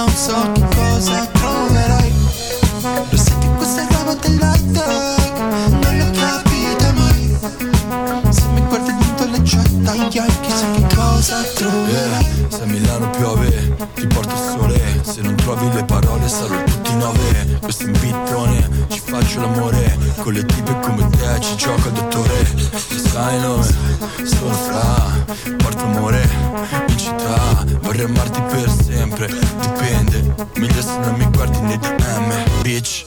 non so che cosa troverai che questa è roba tech Non l'ho capita mai. Se mi guardi dentro le gli occhi chissà che cosa troverai. Yeah, se a Milano piove ti porto Se non trovi le parole sarò tutti nove. Questo invitone ci faccio l'amore. Con le tipe come te ci gioca il dottore. Lo sai nome, sono fra Porto amore in città. Vorrei amarti per sempre Dipende, meglio se non mi guardi nei DM Bitch.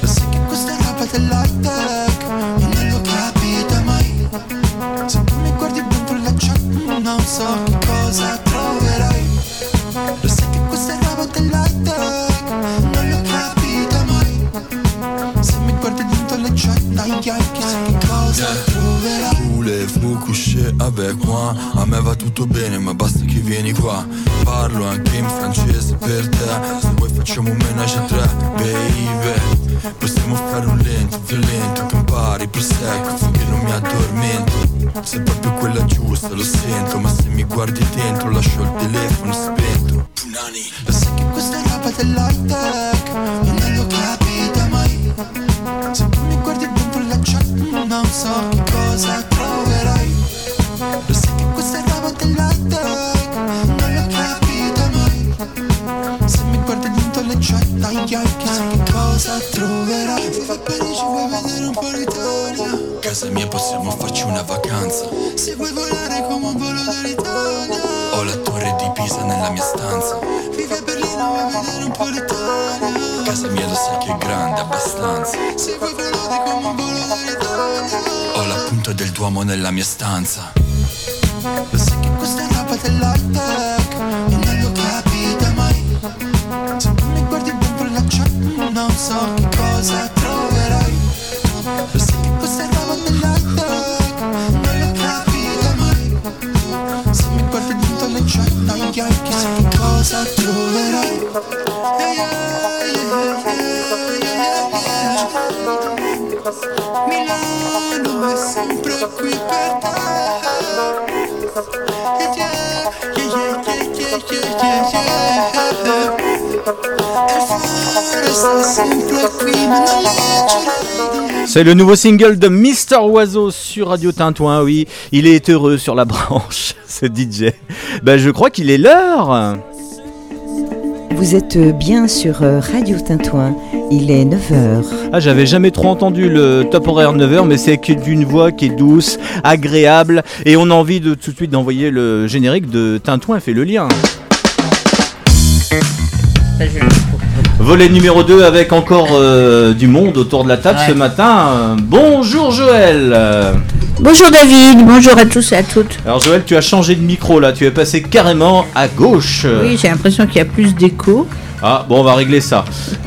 Lo sai che questa roba dell'high tech non l'ho capita mai. Se tu mi guardi dentro la chat Non so che cosa troverai. Lo avec moi? A me va tutto bene ma basta che vieni qua. Parlo anche in francese per te. Se vuoi facciamo un menage a tre, baby. Possiamo fare un lento, violento Campari, prosecco finché non mi addormento. Sei proprio quella giusta, lo sento Ma se mi guardi dentro lascio il telefono spento Punani Lo sai che questa roba dell'high tech non l'ho capita mai. Se mi guardi dentro la chat Non so che cosa troverai. Lo sai che questa roba dell'high tech Non l'ho capita mai. Se mi guardi dentro la chat Gli occhi chissà che cosa troverai. Se vai a Parigi vuoi vedere un po' l'Italia Casa mia possiamo farci una vacanza. Se vuoi volare come un volo l'Italia Casa mia lo sai che è grande, abbastanza. Se vuoi volare come un volo dall'Italia Ho la punta del Duomo nella mia stanza. Lo sai che questa è roba dell'high tech E non l'ho capita mai. Se tu mi guardi dentro la chat Non so che cosa troverai C'est le nouveau single de Mister Oiseau sur Radio Tintouin, oui. Il est heureux sur la branche, ce DJ. Ben, je crois qu'il est l'heure. Vous êtes bien sur euh, Radio Tintouin. Il est 9h. Ah, j'avais jamais trop entendu le top horaire 9h, mais c'est d'une voix qui est douce, agréable, et on a envie de tout de suite d'envoyer le générique de Tintouin fait le lien. Volet numéro 2 avec encore euh, du monde autour de la table ce matin. Bonjour Joël Bonjour David, bonjour à tous et à toutes. Alors Joël, tu as changé de micro là, tu es passé carrément à gauche. Oui, j'ai l'impression qu'il y a plus d'écho. Ah bon, on va régler ça.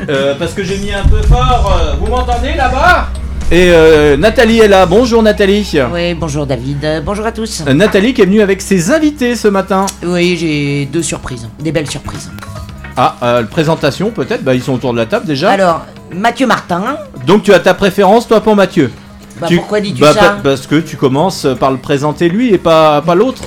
Euh, parce que j'ai mis un peu fort. euh, Vous m'entendez là-bas? Et euh, Nathalie est là. Bonjour Nathalie. Oui, bonjour David, Euh, bonjour à tous. Euh, Nathalie qui est venue avec ses invités ce matin. Oui, j'ai deux surprises, des belles surprises. Ah, euh, présentation peut-être, bah, ils sont autour de la table déjà. Alors, Mathieu Martin, Donc tu as ta préférence toi pour Mathieu bah, Tu- pourquoi dis-tu bah, ça pa- Parce que tu commences par le présenter lui et pas, pas l'autre.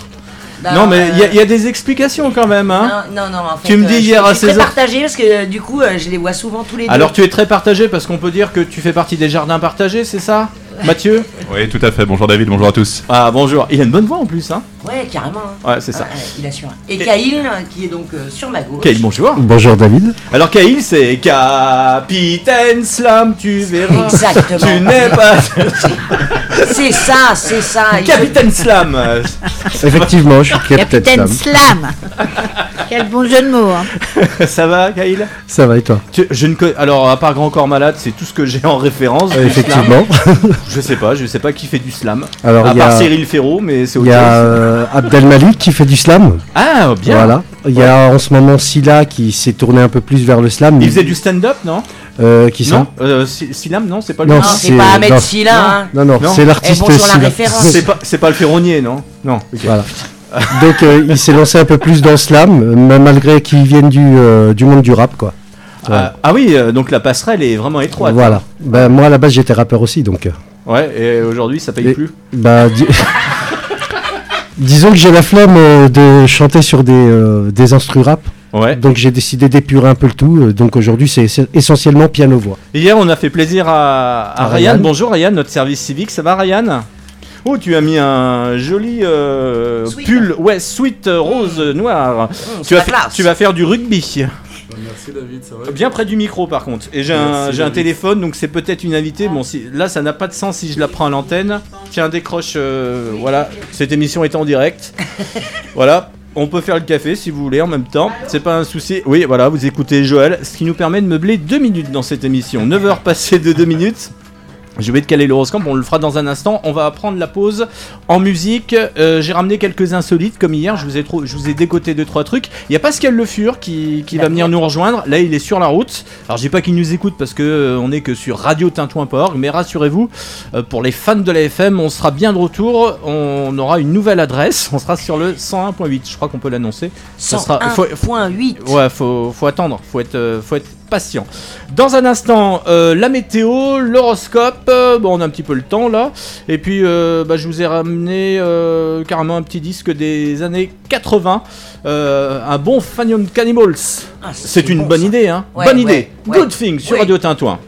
Bah, non mais il y a- euh, il y, a des explications quand même. Hein Non, non, non, en fait, Tu me euh, dis je- hier je à suis très 16h. partagé parce que euh, du coup, je les vois souvent tous les deux. Alors tu es très partagé parce qu'on peut dire que tu fais partie des jardins partagés, c'est ça? Mathieu Oui, tout à fait. Bonjour David, bonjour à tous. Ah bonjour, il a une bonne voix en plus hein Ouais, carrément. hein. Ouais c'est ça. Ouais, il assure. Et Caïl, qui est donc euh, sur ma gauche. Kaïl, bonjour. Bonjour David. Alors Kaïl, c'est Capitaine Slam, tu verras. Exactement. Tu n'es pas C'est ça, c'est ça. Capitaine Slam. Effectivement, je suis capitaine Capitaine Slam. Slam. Quel bon jeu de mots. hein. Ça va, Kaïl? Ça va et toi? Tu- je ne Alors, à part Grand Corps Malade, c'est tout ce que j'ai en référence. Euh, Effectivement. Je sais pas, je sais pas qui fait du slam. Alors à il y part a, Cyril Ferraud, mais c'est il autre y a euh, Abdelmalik qui fait du slam. Ah, bien. Voilà. Il y a en ce moment Silla qui s'est tourné un peu plus vers le slam. Il faisait du stand-up, non? Euh, qui ça? Non euh, Silam, non, c'est pas le Non, c'est pas Ahmed non. Silla, hein. Non, non, Non. c'est l'artiste. C'est pas, c'est pas le ferronnier, non? Non. Voilà. Donc euh, il s'est lancé un peu plus dans le slam, malgré qu'il vienne du, euh, du monde du rap, quoi. Ah, ah oui, euh, donc la passerelle est vraiment étroite. Voilà. Ben, moi à la base j'étais rappeur aussi, donc. Euh, Ouais, et aujourd'hui ça paye Et- plus. Bah, di- Disons que j'ai la flemme euh, de chanter sur des, euh, des instrus rap. Ouais. Donc j'ai décidé d'épurer un peu le tout. Donc aujourd'hui, c'est essentiellement piano-voix. Hier, on a fait plaisir à, Ryan. Bonjour Ryan, notre service civique. Ça va Ryan? Oh, tu as mis un joli euh, pull, ouais, sweat rose noir. Mmh, tu, vas tu vas faire du rugby. Merci David, ça va Bien près du micro par contre. Et j'ai un, téléphone, donc c'est peut-être une invitée. Bon, si, là ça n'a pas de sens si je la prends à l'antenne. Tiens, décroche. Euh, voilà, cette émission est en direct. voilà. On peut faire le café si vous voulez en même temps, c'est pas un souci. Oui, voilà, vous écoutez Joël, ce qui nous permet de meubler deux minutes dans cette émission. 9 heures passées de 2 minutes. Je vais te caler l'horoscope, on le fera dans un instant. On va prendre la pause en musique. Euh, j'ai ramené quelques insolites comme hier. Je vous ai, je vous ai décoté deux trois trucs. Il y a Pascal Le Fur qui, va venir nous rejoindre. Là, il est sur la route. Alors, je dis pas qu'il nous écoute parce que euh, on est que sur radiotintouin.org, mais rassurez-vous, euh, pour les fans de la FM, on sera bien de retour. On aura une nouvelle adresse. On sera sur le 101.8. Je crois qu'on peut l'annoncer. 101.8. Ouais, faut, faut attendre. Faut être, faut être patient. Dans un instant, euh, la météo, l'horoscope. Euh, bon, on a un petit peu le temps là. Et puis, euh, bah, je vous ai ramené carrément un petit disque des années 80. un bon Fanion Cannibals. Ah, c'est une bonne idée, hein Bonne idée. Good thing sur Radio Tintouin.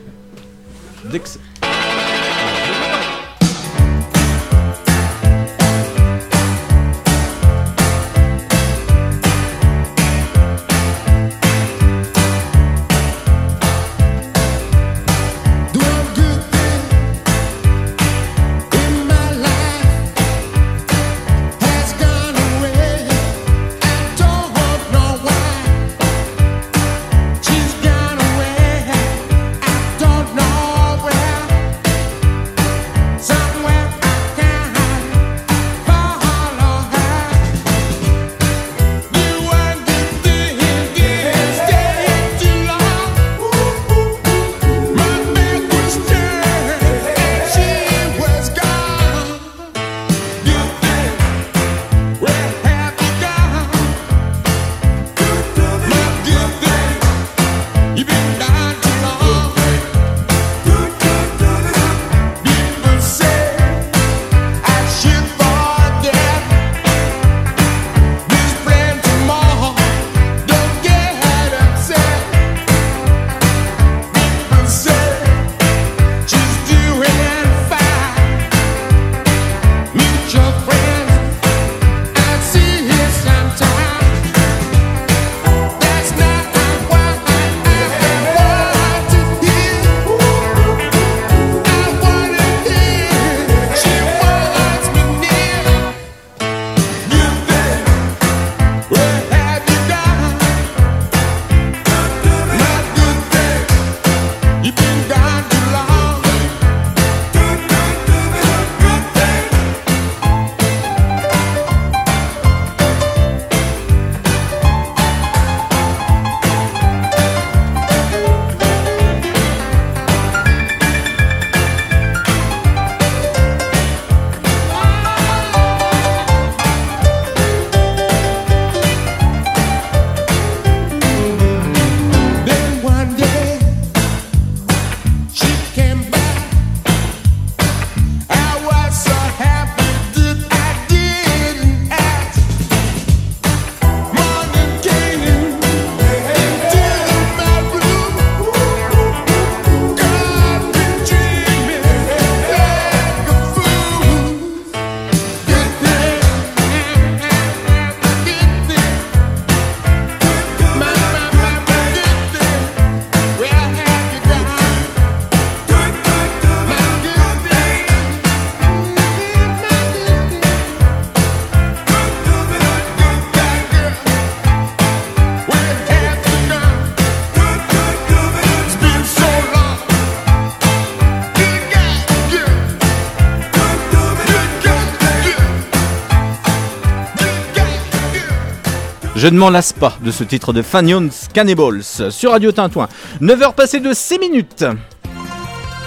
Je ne m'en lasse pas de ce titre de Fanions Cannibals sur Radio Tintouin. 9h passées de 6 minutes.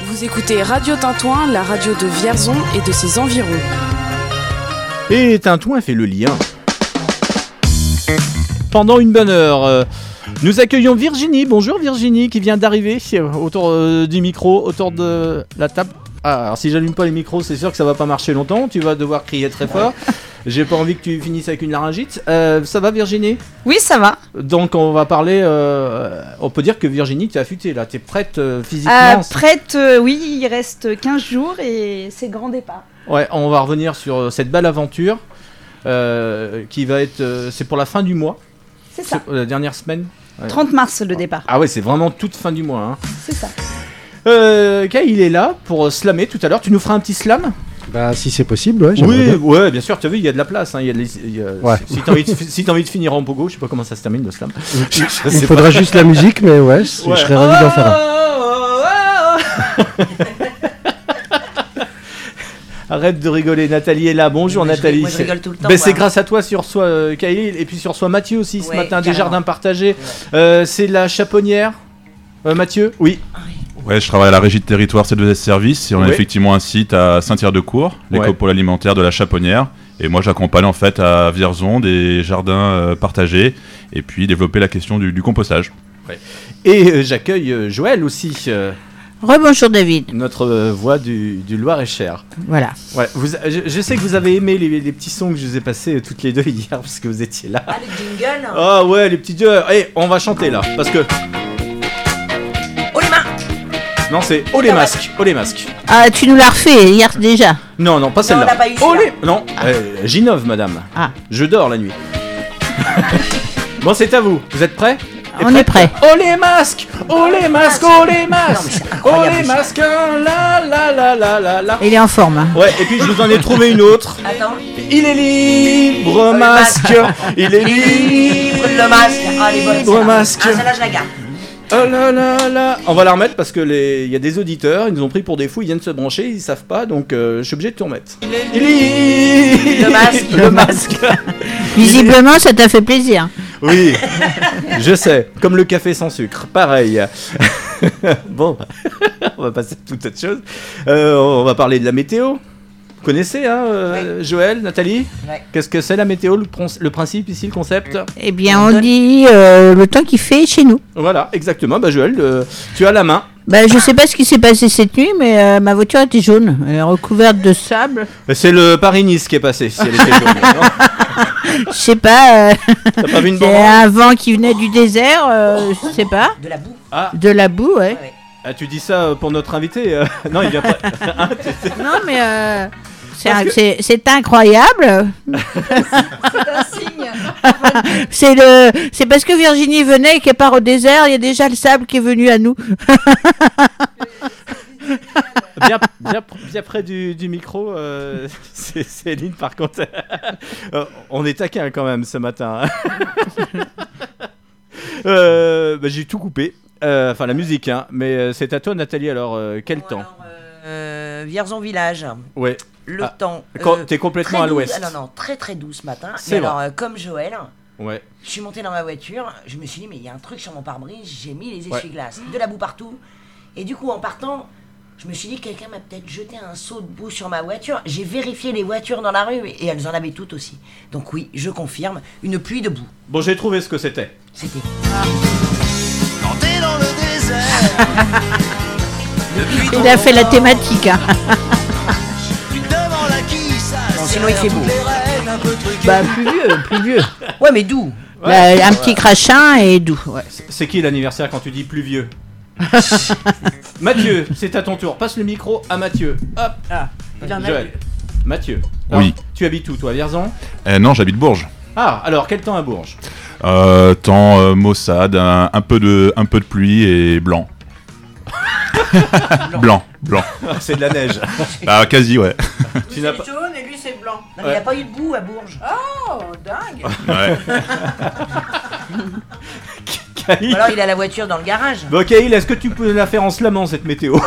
Vous écoutez Radio Tintouin, la radio de Vierzon et de ses environs. Et Tintouin fait le lien. Pendant une bonne heure, euh, nous accueillons Virginie. Bonjour Virginie qui vient d'arriver autour euh, du micro, autour de la table. Ah, alors si j'allume pas les micros, c'est sûr que ça va pas marcher longtemps. Tu vas devoir crier très fort. J'ai pas envie que tu finisses avec une laryngite. Euh, ça va Virginie? Oui, ça va. Donc on va parler. euh, on peut dire que Virginie, t'es affûtée là. T'es prête euh, physiquement Euh, prête, euh, oui, il reste 15 jours et c'est grand départ. Ouais, on va revenir sur euh, cette belle aventure euh, qui va être. euh, c'est pour la fin du mois. C'est ça. C'est- La dernière semaine. Ouais. 30 mars le départ. Ah ouais, c'est vraiment toute fin du mois. Hein. C'est ça. Euh, Kai, il est là pour slammer tout à l'heure. Tu nous feras un petit slam? Bah, si c'est possible, ouais. Oui, bien. ouais, bien sûr. Tu as vu, il y a de la place. hein, y a de les- y a- Ouais. Si t'as envie, de- si envie de finir en pogo, je sais pas comment ça se termine le slam. Il faudra pas. juste la musique, mais ouais, Ouais. je serais ravi d'en faire un. Arrête de rigoler, Nathalie est là. Bonjour je- Nathalie. moi, je rigole tout le temps, Ben, c'est grâce à toi sur soi, euh, Kyle, et puis sur soi Mathieu aussi ce Ouais, matin, des carrément. jardins partagés. Euh, c'est la chaponnière. Euh, Mathieu? Oui. Ouais, je travaille à la régie de territoire C2S Service et on a Ouais. effectivement un site à Saint-Cyr-de-Cour, Ouais. l'écopôle alimentaire de la Chaponnière. Et moi, j'accompagne en fait à Vierzon des jardins euh, partagés et puis développer la question du, du compostage. Et euh, j'accueille euh, Joël aussi, euh, Rebonjour David. notre voix du, du Loir-et-Cher. Voilà. Ouais, vous, je, je sais que vous avez aimé les, les petits sons que je vous ai passés toutes les deux hier parce que vous étiez là. Ah, le jingle Ah ouais, les petits dieux. Eh, on va chanter là parce que. Non, c'est Oh les masques, oh les masques. Ah, tu nous l'as refait hier déjà. Non, non, pas on celle-là. l'a pas eu, oh celui-là. les. Non, euh, Ginov, madame. Ah. Je dors la nuit. bon, c'est à vous. Vous êtes prêts? Et On est prêt. Oh les masques Oh les masques Oh les masques Oh les masques La la la la la la Il est en forme. hein. Ouais, et puis je vous en ai trouvé une autre. Attends. Il est libre, masque Il est Libre libre le masque Ah, les bonnes Libre celle-là. masque Ah, celle-là, je la garde. Oh là là là On va la remettre parce que les... il y a des auditeurs, ils nous ont pris pour des fous, ils viennent se brancher, ils savent pas, donc euh, je suis obligé de tout remettre. Il est libre Le masque. Le masque Visiblement, ça t'a fait plaisir. Oui, je sais, comme le café sans sucre, pareil. bon, on va passer à toute autre chose. Euh, on va parler de la météo. Vous connaissez, hein, euh, Joël, Nathalie. Qu'est-ce que c'est la météo, le, principe ici, le concept Eh bien, on dit euh, le temps qu'il fait chez nous. Voilà, exactement. Bah, Joël, euh, tu as la main. Bah, je sais pas ce qui s'est passé cette nuit, mais euh, ma voiture était jaune. Elle est recouverte de sable. C'est le Paris-Nice qui est passé, si elle était jaune, non Je sais pas. euh, T'as pas vu une un vent qui venait du désert, euh, je sais pas. De la boue. Ah, De la boue, ouais. Ouais. ah, tu dis ça pour notre invité Non, il vient pas. Hein, Non, mais euh, c'est que- incroyable. C'est un signe. C'est le, c'est parce que Virginie venait et qu'elle part au désert, il y a déjà le sable qui est venu à nous. bien, bien, bien près du, du micro, euh, c'est Céline par contre. Euh, on est taquin quand même ce matin. Euh, bah, J'ai tout coupé. Euh, Enfin, la musique, hein. Mais c'est à toi, Nathalie. Alors, euh, quel Bon, temps alors, euh, Vierzon Village. Ouais. Le Ah, temps. quand- euh, t'es complètement à l'ouest. Ah non, non, très très doux ce matin. C'est alors, euh, comme Joël, Ouais. je suis monté dans ma voiture, je me suis dit, mais il y a un truc sur mon pare-brise, j'ai mis les Ouais. essuie-glaces, de la boue partout. Et du coup, en partant, je me suis dit, quelqu'un m'a peut-être jeté un seau de boue sur ma voiture. J'ai vérifié les voitures dans la rue et elles en avaient toutes aussi. Donc oui, je confirme, une pluie de boue. Bon, j'ai trouvé ce que c'était. C'était. Quand t'es dans le désert, Il a fait la thématique. hein. sinon il fait beau. Bah, plus vieux, plus vieux. Ouais, mais d'où Là, un petit crachin et doux. ouais. C'est qui l'anniversaire quand tu dis plus vieux Mathieu, c'est à ton tour. Passe le micro à Mathieu. Hop. Il en a Joël. eu. Mathieu. Oui. tu habites où, toi, à Vierzon Eh non, j'habite Bourges. Ah, alors, quel temps à Bourges Euh, temps euh, maussade, un, un peu de, un peu de pluie et blanc. blanc, blanc. C'est de la neige. Ah, quasi, ouais. tu n'as pas... jaune Non, mais il n'y a pas eu de boue à Bourges. Oh, dingue. Ou alors il a la voiture dans le garage. Bon, Kyle, est-ce que tu peux la faire en slamant cette météo?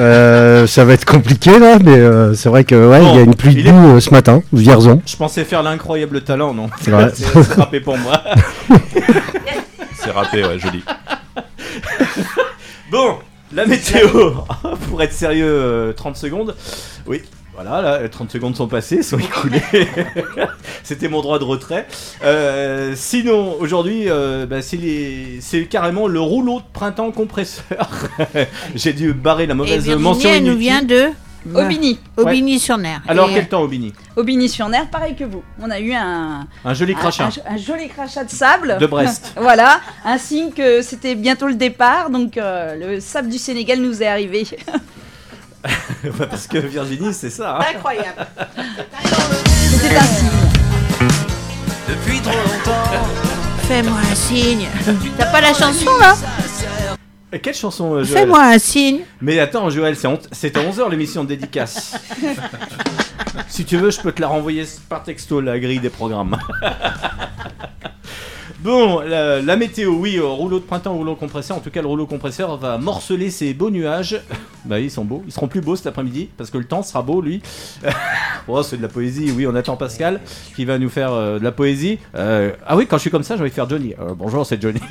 Euh, ça va être compliqué là, mais euh, c'est vrai que ouais, il Bon, y a une pluie il de est- boue euh, ce matin, Vierzon. Je pensais faire l'incroyable talent, non? C'est vrai. C'est c'est râpé pour moi. C'est râpé, ouais, joli. Bon, la météo. Pour être sérieux, euh, 30 secondes. Oui, voilà, là, euh, 30 secondes sont passées, sont écoulées. C'était mon droit de retrait. Euh, sinon, aujourd'hui, euh, bah, c'est les- c'est carrément le rouleau de printemps compresseur. J'ai dû barrer la Et mauvaise Virginie, mention elle nous vient de. Aubigny. Aubigny-sur-Ner. Alors, Et, quel temps, Aubigny? Aubigny-sur-Ner, pareil que vous. On a eu un, Un joli un- crachat. Un, un joli crachat de sable. De Brest. voilà, un signe que c'était bientôt le départ, donc euh, le sable du Sénégal nous est arrivé. Ouais, Parce que Virginie, c'est ça. hein. Incroyable. C'était un signe. Depuis trop longtemps. Fais-moi un signe. T'as pas la chanson là? Et Quelle chanson, euh, Joël? Fais-moi un signe. Mais attends, Joël, c'est à 11h l'émission de dédicace. si tu veux, je peux te la renvoyer par texto, la grille des programmes. bon, la, la météo, oui, euh, rouleau de printemps, rouleau compresseur. En tout cas, le rouleau compresseur va morceler ces beaux nuages. bah, ils sont beaux. Ils seront plus beaux cet après-midi parce que le temps sera beau, lui. oh, c'est de la poésie. Oui, on attend Pascal qui va nous faire euh, de la poésie. Euh, ah oui, quand je suis comme ça, j'ai envie de faire Johnny. Euh, bonjour, c'est Johnny.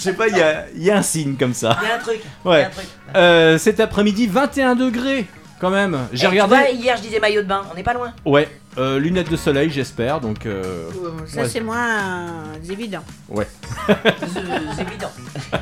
Je sais pas, il y a, il y a un signe comme ça. Il y a un truc. a Ouais. un truc. Euh, cet après-midi, 21 degrés quand même. J'ai Eh, tu regardé. vois, hier, je disais maillot de bain. On n'est pas loin. Ouais, euh, lunettes de soleil, j'espère. Donc, euh, Ça Ouais. c'est moins évident. ouais. C'est évident.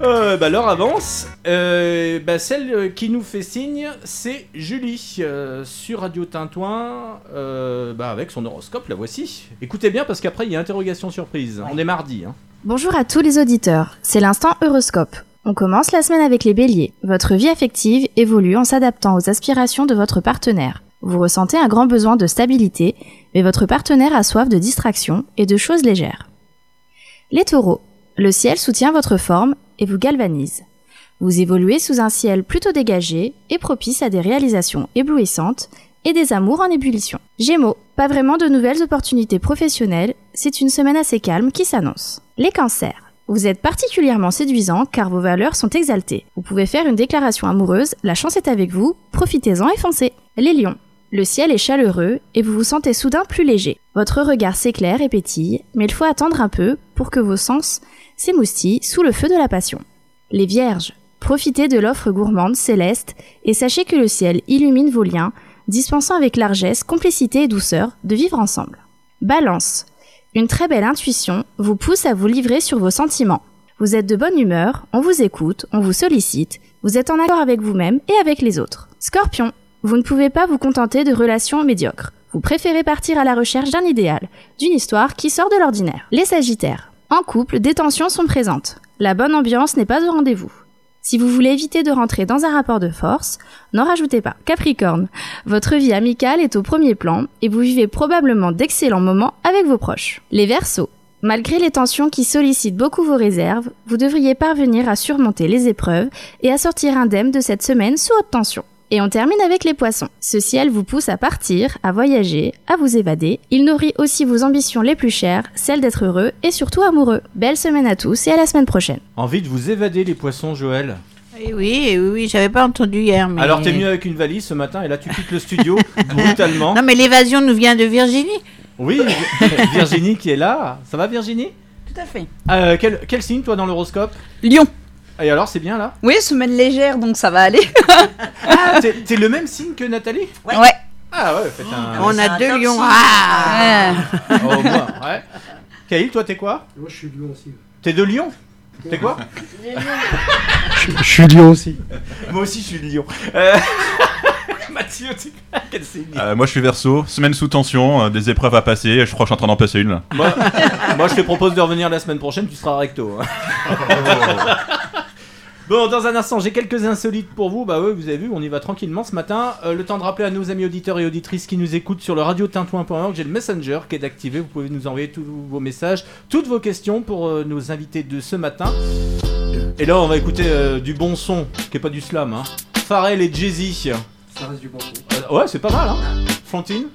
Euh, bah, l'heure avance. Euh, bah, celle euh, qui nous fait signe, c'est Julie euh, sur Radio Tintouin, euh, bah, avec son horoscope. La voici. Écoutez bien parce qu'après il y a interrogation surprise. On est mardi. Hein. Bonjour à tous les auditeurs, c'est l'instant Euroscope. On commence la semaine avec les béliers. Votre vie affective évolue en s'adaptant aux aspirations de votre partenaire. Vous ressentez un grand besoin de stabilité, mais votre partenaire a soif de distraction et de choses légères. Les taureaux. Le ciel soutient votre forme et vous galvanise. Vous évoluez sous un ciel plutôt dégagé et propice à des réalisations éblouissantes et des amours en ébullition. Gémeaux, pas vraiment de nouvelles opportunités professionnelles, c'est une semaine assez calme qui s'annonce. Les cancers. Vous êtes particulièrement séduisant car vos valeurs sont exaltées. Vous pouvez faire une déclaration amoureuse, la chance est avec vous, profitez-en et foncez. Les lions. Le ciel est chaleureux et vous vous sentez soudain plus léger. Votre regard s'éclaire et pétille, mais il faut attendre un peu pour que vos sens s'émoustillent sous le feu de la passion. Les vierges. Profitez de l'offre gourmande céleste et sachez que le ciel illumine vos liens, dispensant avec largesse, complicité et douceur de vivre ensemble. Balance. Une très belle intuition vous pousse à vous livrer sur vos sentiments. Vous êtes de bonne humeur, on vous écoute, on vous sollicite, vous êtes en accord avec vous-même et avec les autres. Scorpion. Vous ne pouvez pas vous contenter de relations médiocres. Vous préférez partir à la recherche d'un idéal, d'une histoire qui sort de l'ordinaire. Les Sagittaires. En couple, des tensions sont présentes. La bonne ambiance n'est pas au rendez-vous. Si vous voulez éviter de rentrer dans un rapport de force, n'en rajoutez pas. Capricorne, votre vie amicale est au premier plan et vous vivez probablement d'excellents moments avec vos proches. Les Verseaux, malgré les tensions qui sollicitent beaucoup vos réserves, vous devriez parvenir à surmonter les épreuves et à sortir indemne de cette semaine sous haute tension. Et on termine avec les poissons. Ce ciel vous pousse à partir, à voyager, à vous évader. Il nourrit aussi vos ambitions les plus chères, celles d'être heureux et surtout amoureux. Belle semaine à tous et à la semaine prochaine. Envie de vous évader, les poissons, Joël? Eh oui, eh oui, oui, j'avais pas entendu hier. Mais... Alors, t'es mieux avec une valise ce matin et là, tu quittes le studio brutalement. Non mais l'évasion nous vient de Virginie. Oui, Virginie qui est là. Ça va, Virginie? Tout à fait. Euh, quel, quel signe, toi, dans l'horoscope? Lion. Et alors, c'est bien là? Oui, semaine légère, donc ça va aller. Ah, t'es t'es le même signe que Nathalie? Ouais. Ah ouais, faites un. On a deux lions. Ah Oh, moi, ouais. Kaïl, toi, t'es quoi? Moi, je suis lion aussi. T'es de Lyon? T'es quoi? Je suis lion aussi. Moi aussi, je suis de Lyon. Euh, Mathieu, t'es quel signe Euh, moi je suis verso, semaine sous tension, euh, des épreuves à passer, je crois que je suis en train d'en passer une là. moi, moi, je te propose de revenir la semaine prochaine, tu seras recto. hein. Bon, dans un instant, j'ai quelques insolites pour vous. Bah ouais, vous avez vu, on y va tranquillement ce matin. Euh, le temps de rappeler à nos amis auditeurs et auditrices qui nous écoutent sur le radiotintouin.org, j'ai le Messenger qui est activé. Vous pouvez nous envoyer tous vos messages, toutes vos questions pour euh, nos invités de ce matin. Et là, on va écouter euh, du bon son, qui est pas du slam. Hein. Pharrell et Jay-Z. Ça reste du bon Euh, ouais, c'est pas mal, hein. Frontine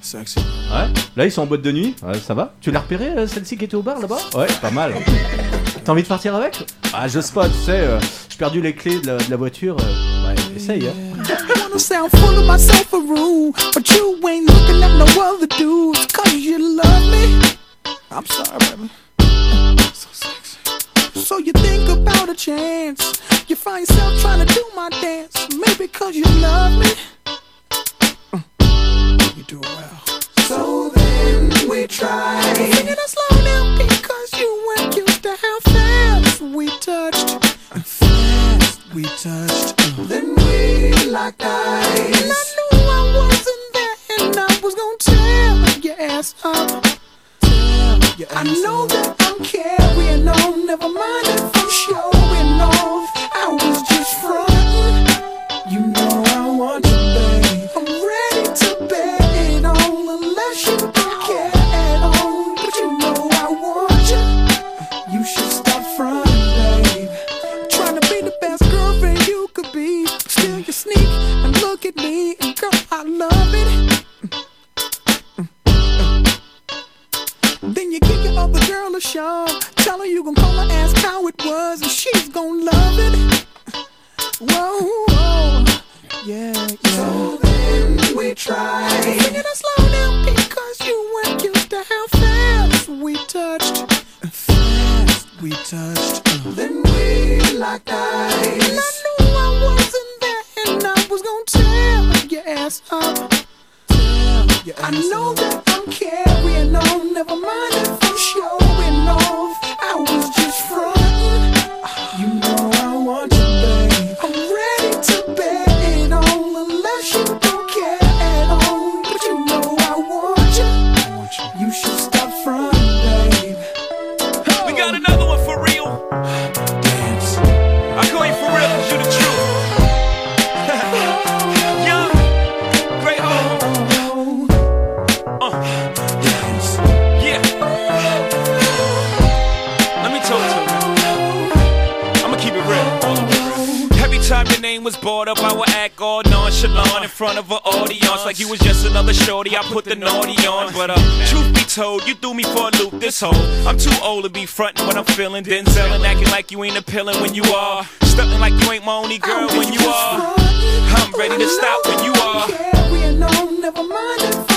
Sexy. Ouais. Là, ils sont en boîte de nuit. Ouais, ça va. Tu l'as repéré, celle-ci qui était au bar là-bas? Ouais, pas mal. T'as envie de partir avec Ah, j'ose pas, tu sais. euh, J'ai perdu les clés de la, de la voiture. euh, ouais, essaye, hein. I wanna sound full of myself a rule, but you ain't looking at no other dudes, cause you love me. I'm sorry, baby. So sexy. So you think about a chance. You find yourself trying to do my dance, maybe cause you love me. Uh, you do well. So then we try. Singing it slow because you fast we touched. Fast we touched. Uh, locked eyes. And I knew I wasn't there, and I was gonna tear your ass up. I know that I'm carrying on, never mind if I'm showing off. I was just frontin'. A loop this whole. I'm too old to be frontin' what I'm feeling, Denzel and acting like you ain't appealing when you are, stuntin' like you ain't my only girl when you are. I'm ready to stop when you are. Carrying on, never mind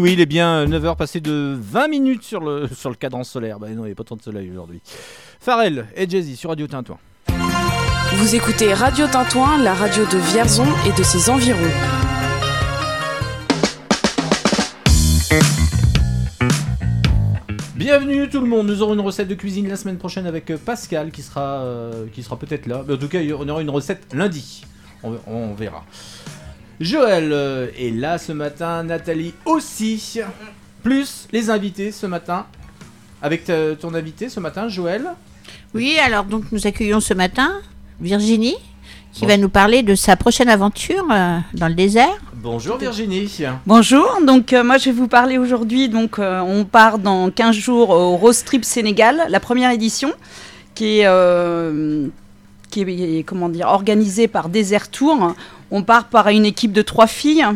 oui, il est bien 9h passé de 20 minutes sur le, sur le cadran solaire. Bah non, il n'y a pas tant de soleil aujourd'hui. Pharrell et Jay-Z sur Radio Tintouin. Vous écoutez Radio Tintouin, la radio de Vierzon et de ses environs. Bienvenue tout le monde, nous aurons une recette de cuisine la semaine prochaine avec euh, Pascal qui sera, euh, qui sera peut-être là. Mais en tout cas, on aura une recette lundi. On, on verra. Joël euh, est là ce matin, Nathalie aussi. Plus les invités ce matin. Avec ta- ton invité ce matin, Joël. Oui, alors donc nous accueillons ce matin Virginie qui Bon. va nous parler de sa prochaine aventure euh, dans le désert. Bonjour Virginie. Bonjour, donc euh, moi je vais vous parler aujourd'hui, donc euh, on part dans 15 jours au Rose Trip Sénégal, la première édition, qui est, euh, qui est comment dire, organisée par Desert Tour. On part par une équipe de trois filles,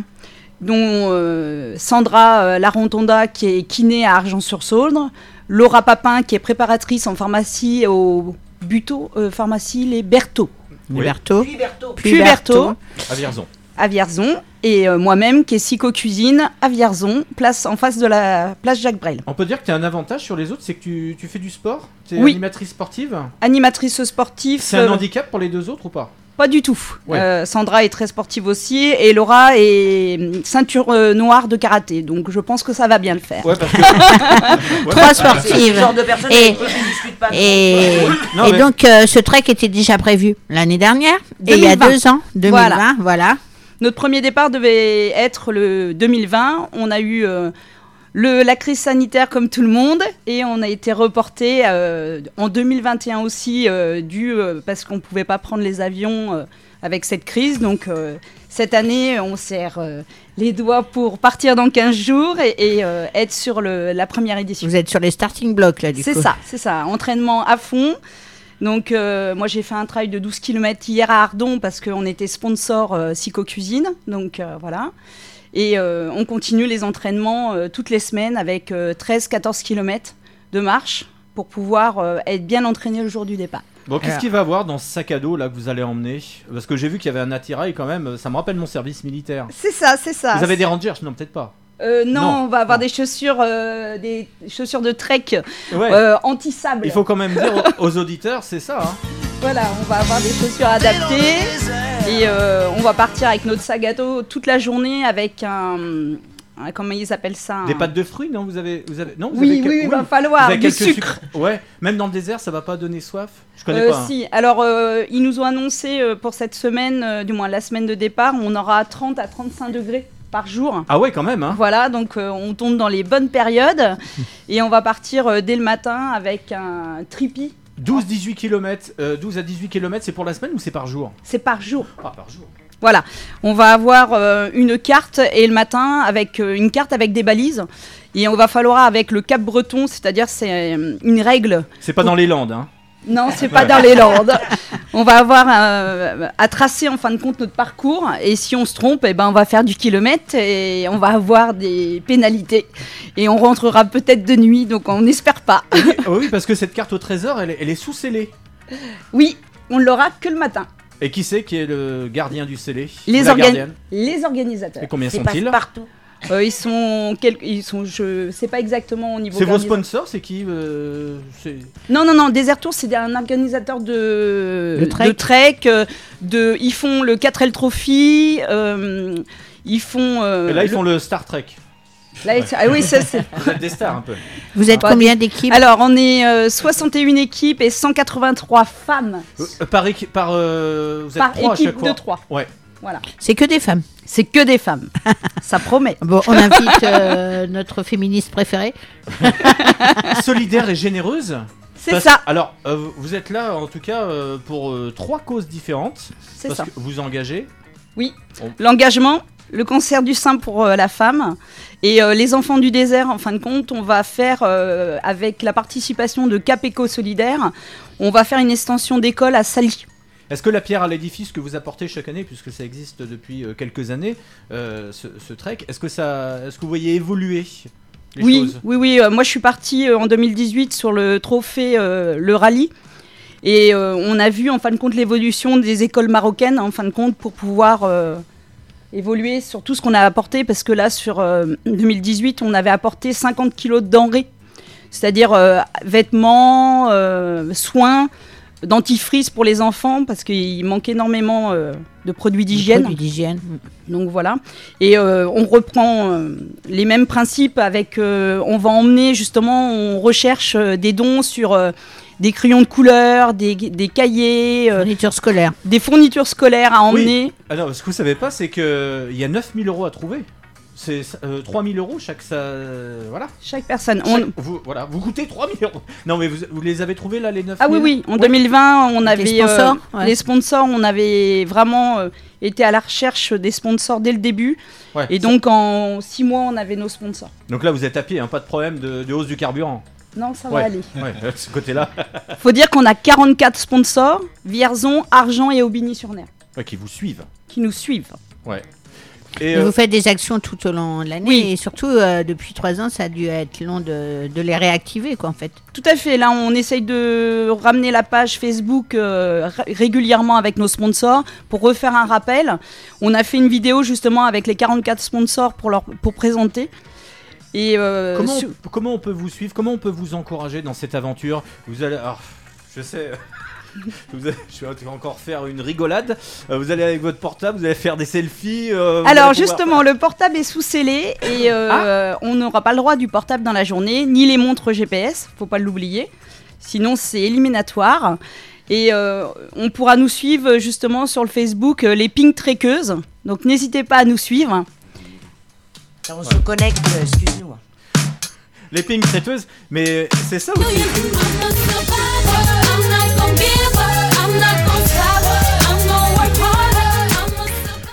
dont euh, Sandra euh, Larontonda qui est kiné à Argent-sur-Saône, Laura Papin qui est préparatrice en pharmacie au Buto, euh, pharmacie Les Berthaud. Oui. Berthaud. Puis Berthaud. Puis Berthaud À Vierzon. à Vierzon et euh, moi-même qui est psycho-cuisine à Vierzon, place en face de la place Jacques Brel. On peut dire que tu as un avantage sur les autres, c'est que tu, tu fais du sport? Tu es Oui. animatrice sportive? Animatrice sportive. C'est un handicap pour les deux autres ou pas? Pas du tout. Ouais. Euh, Sandra est très sportive aussi et Laura est ceinture euh, noire de karaté. Donc je pense que ça va bien le faire. Ouais, parce que. Trois sportives. genre de personne Et- avec qui je discute pas. Et, Non, et mais- donc euh, ce trek était déjà prévu l'année dernière et il y a 2020. deux ans, 2020, voilà. Notre premier départ devait être le 2020. On a eu euh, le, la crise sanitaire comme tout le monde et on a été reporté euh, en 2021 aussi euh, dû euh, parce qu'on pouvait pas prendre les avions avec cette crise. Donc cette année, on serre les doigts pour partir dans 15 jours et, et, être sur le, la première édition. Vous êtes sur les starting blocks là, du coup. C'est ça, c'est ça. Entraînement à fond. Donc, euh, moi, j'ai fait un travail de 12 km hier à Ardon parce qu'on était sponsor euh, Psycho Cuisine. Donc, euh, voilà. Et euh, on continue les entraînements euh, toutes les semaines avec 13-14 km de marche pour pouvoir euh, être bien entraîné le jour du départ. Bon, qu'est-ce qu'il va y avoir dans ce sac à dos là que vous allez emmener? Parce que j'ai vu qu'il y avait un attirail quand même, ça me rappelle mon service militaire. C'est ça, c'est ça. Vous avez des rangers? Non, peut-être pas. Euh, non, Non, on va avoir des chaussures, euh, des chaussures de trek Ouais. euh, anti-sable. Il faut quand même dire aux, aux auditeurs, c'est ça. Hein. Voilà, on va avoir des chaussures adaptées et euh, on va partir avec notre sac toute la journée avec un, un- comment ils appellent ça un- Des pâtes de fruits, non Vous avez, vous avez, non vous Oui, quel- oui, il va falloir avez du quelques sucre. sucres. Ouais, même dans le désert, ça va pas donner soif. Je connais Euh, pas. hein. Si, alors euh, ils nous ont annoncé euh, pour cette semaine, euh, du moins la semaine de départ, on aura 30 à 35 degrés par jour. Ah ouais, quand même. Hein. Voilà, donc euh, on tombe dans les bonnes périodes et on va partir euh, dès le matin avec un tripi. 12-18 km, 12 à 18 km, c'est pour la semaine ou c'est par jour? C'est par jour. Ah, par jour. Voilà, on va avoir euh, une carte et le matin avec euh, une carte avec des balises et on va falloir avec le Cap Breton, c'est-à-dire c'est euh, une règle. C'est pas dans les Landes, hein. Non, c'est pas dans les Landes. On va avoir euh, à tracer en fin de compte notre parcours et si on se trompe, eh ben on va faire du kilomètre et on va avoir des pénalités et on rentrera peut-être de nuit, donc on n'espère pas. Ah oui, parce que cette carte au trésor, elle est, elle est sous scellée. Oui, on l'aura que le matin. Et qui c'est qui est le gardien du scellé Les, Ou la orga- gardienne? les organisateurs. Et combien sont-ils? partout. Euh, ils sont quel- ils sont je sais pas exactement au niveau C'est vos sponsors, c'est qui euh, Non non non, Desert Tour c'est un organisateur de De trek. de trek, euh, de ils font le 4L Trophy, euh, ils font euh, Et là, ils font le Star Trek. Là, ils- ah oui, ça c'est Vous êtes des stars un peu. Vous êtes combien d'équipes Alors, on est euh, 61 équipes et 183 femmes. Euh, par équipe, par euh, vous êtes Par trois à équipe chaque fois. de trois. Ouais. Voilà. C'est que des femmes. C'est que des femmes. Ça promet. Bon, on invite euh, notre féministe préférée. Solidaire et généreuse. C'est ça. Alors, euh, vous êtes là en tout cas euh, pour euh, trois causes différentes. C'est parce ça. que vous engagez. Oui. On- L'engagement, le cancer du sein pour euh, la femme et euh, les enfants du désert, en fin de compte, on va faire, euh, avec la participation de Capeco Solidaire, on va faire une extension d'école à Sali. Est-ce que la pierre à l'édifice que vous apportez chaque année, puisque ça existe depuis euh, quelques années, euh, ce, ce trek, est-ce que ça, est-ce que vous voyez évoluer les oui, choses? oui, oui. euh, moi, je suis partie euh, en 2018 sur le trophée le rallye. Et on a vu en fin de compte l'évolution des écoles marocaines en fin de compte pour pouvoir évoluer sur tout ce qu'on a apporté parce que là sur euh, 2018 on avait apporté 50 kilos de denrées, c'est-à-dire euh, vêtements, euh, soins, dentifrice pour les enfants parce qu'il manque énormément euh, de produits d'hygiène. Produits d'hygiène. Donc voilà. Et euh, on reprend euh, les mêmes principes avec. euh, on va emmener justement, on recherche euh, des dons sur euh, des crayons de couleur, des, des cahiers. fournitures scolaires. Des fournitures scolaires à emmener. Oui. Ah non, ce que vous savez pas, c'est que il y a 9000 euros à trouver. C'est euh, 3000 euros chaque ça, euh, voilà. Chaque personne. Chaque- vous, voilà, vous coûtez 3000 euros. Non mais vous, vous les avez trouvés là les 9000 Ah oui, oui, en Ouais. 2020, on avait. Les sponsors, euh, ouais. Les sponsors, on avait vraiment euh, été à la recherche des sponsors dès le début. Ouais, Et donc en six mois, on avait nos sponsors. Donc là vous êtes à pied, hein, pas de problème de, de hausse du carburant. Non, ça ouais. va aller. Ouais, de ce côté-là. Faut dire qu'on a 44 sponsors Vierzon, Argent et Aubigny-sur-Ner Ouais, qui vous suivent. qui nous suivent. Ouais. Et euh, vous faites des actions tout au long de l'année. Oui. Et surtout, euh, depuis trois ans, ça a dû être long de, de les réactiver, quoi, en fait. Tout à fait. Là, on essaye de ramener la page Facebook euh, ré- régulièrement avec nos sponsors pour refaire un rappel. On a fait une vidéo justement avec les 44 sponsors pour, leur, pour présenter. Et euh, comment, sur- on, comment on peut vous suivre? Comment on peut vous encourager dans cette aventure? Vous allez. alors, je sais. vous allez- je vais encore faire une rigolade. Euh, vous allez avec votre portable, vous allez faire des selfies. euh, Alors pouvoir- justement, le portable est sous scellé et euh, on n'aura pas le droit du portable dans la journée, ni les montres GPS, faut pas l'oublier. Sinon, c'est éliminatoire. Et euh, on pourra nous suivre justement sur le Facebook euh, les ping trekkeuses. Donc n'hésitez pas à nous suivre. On se connecte, excuse-nous. Les pings traiteuses, mais c'est ça aussi.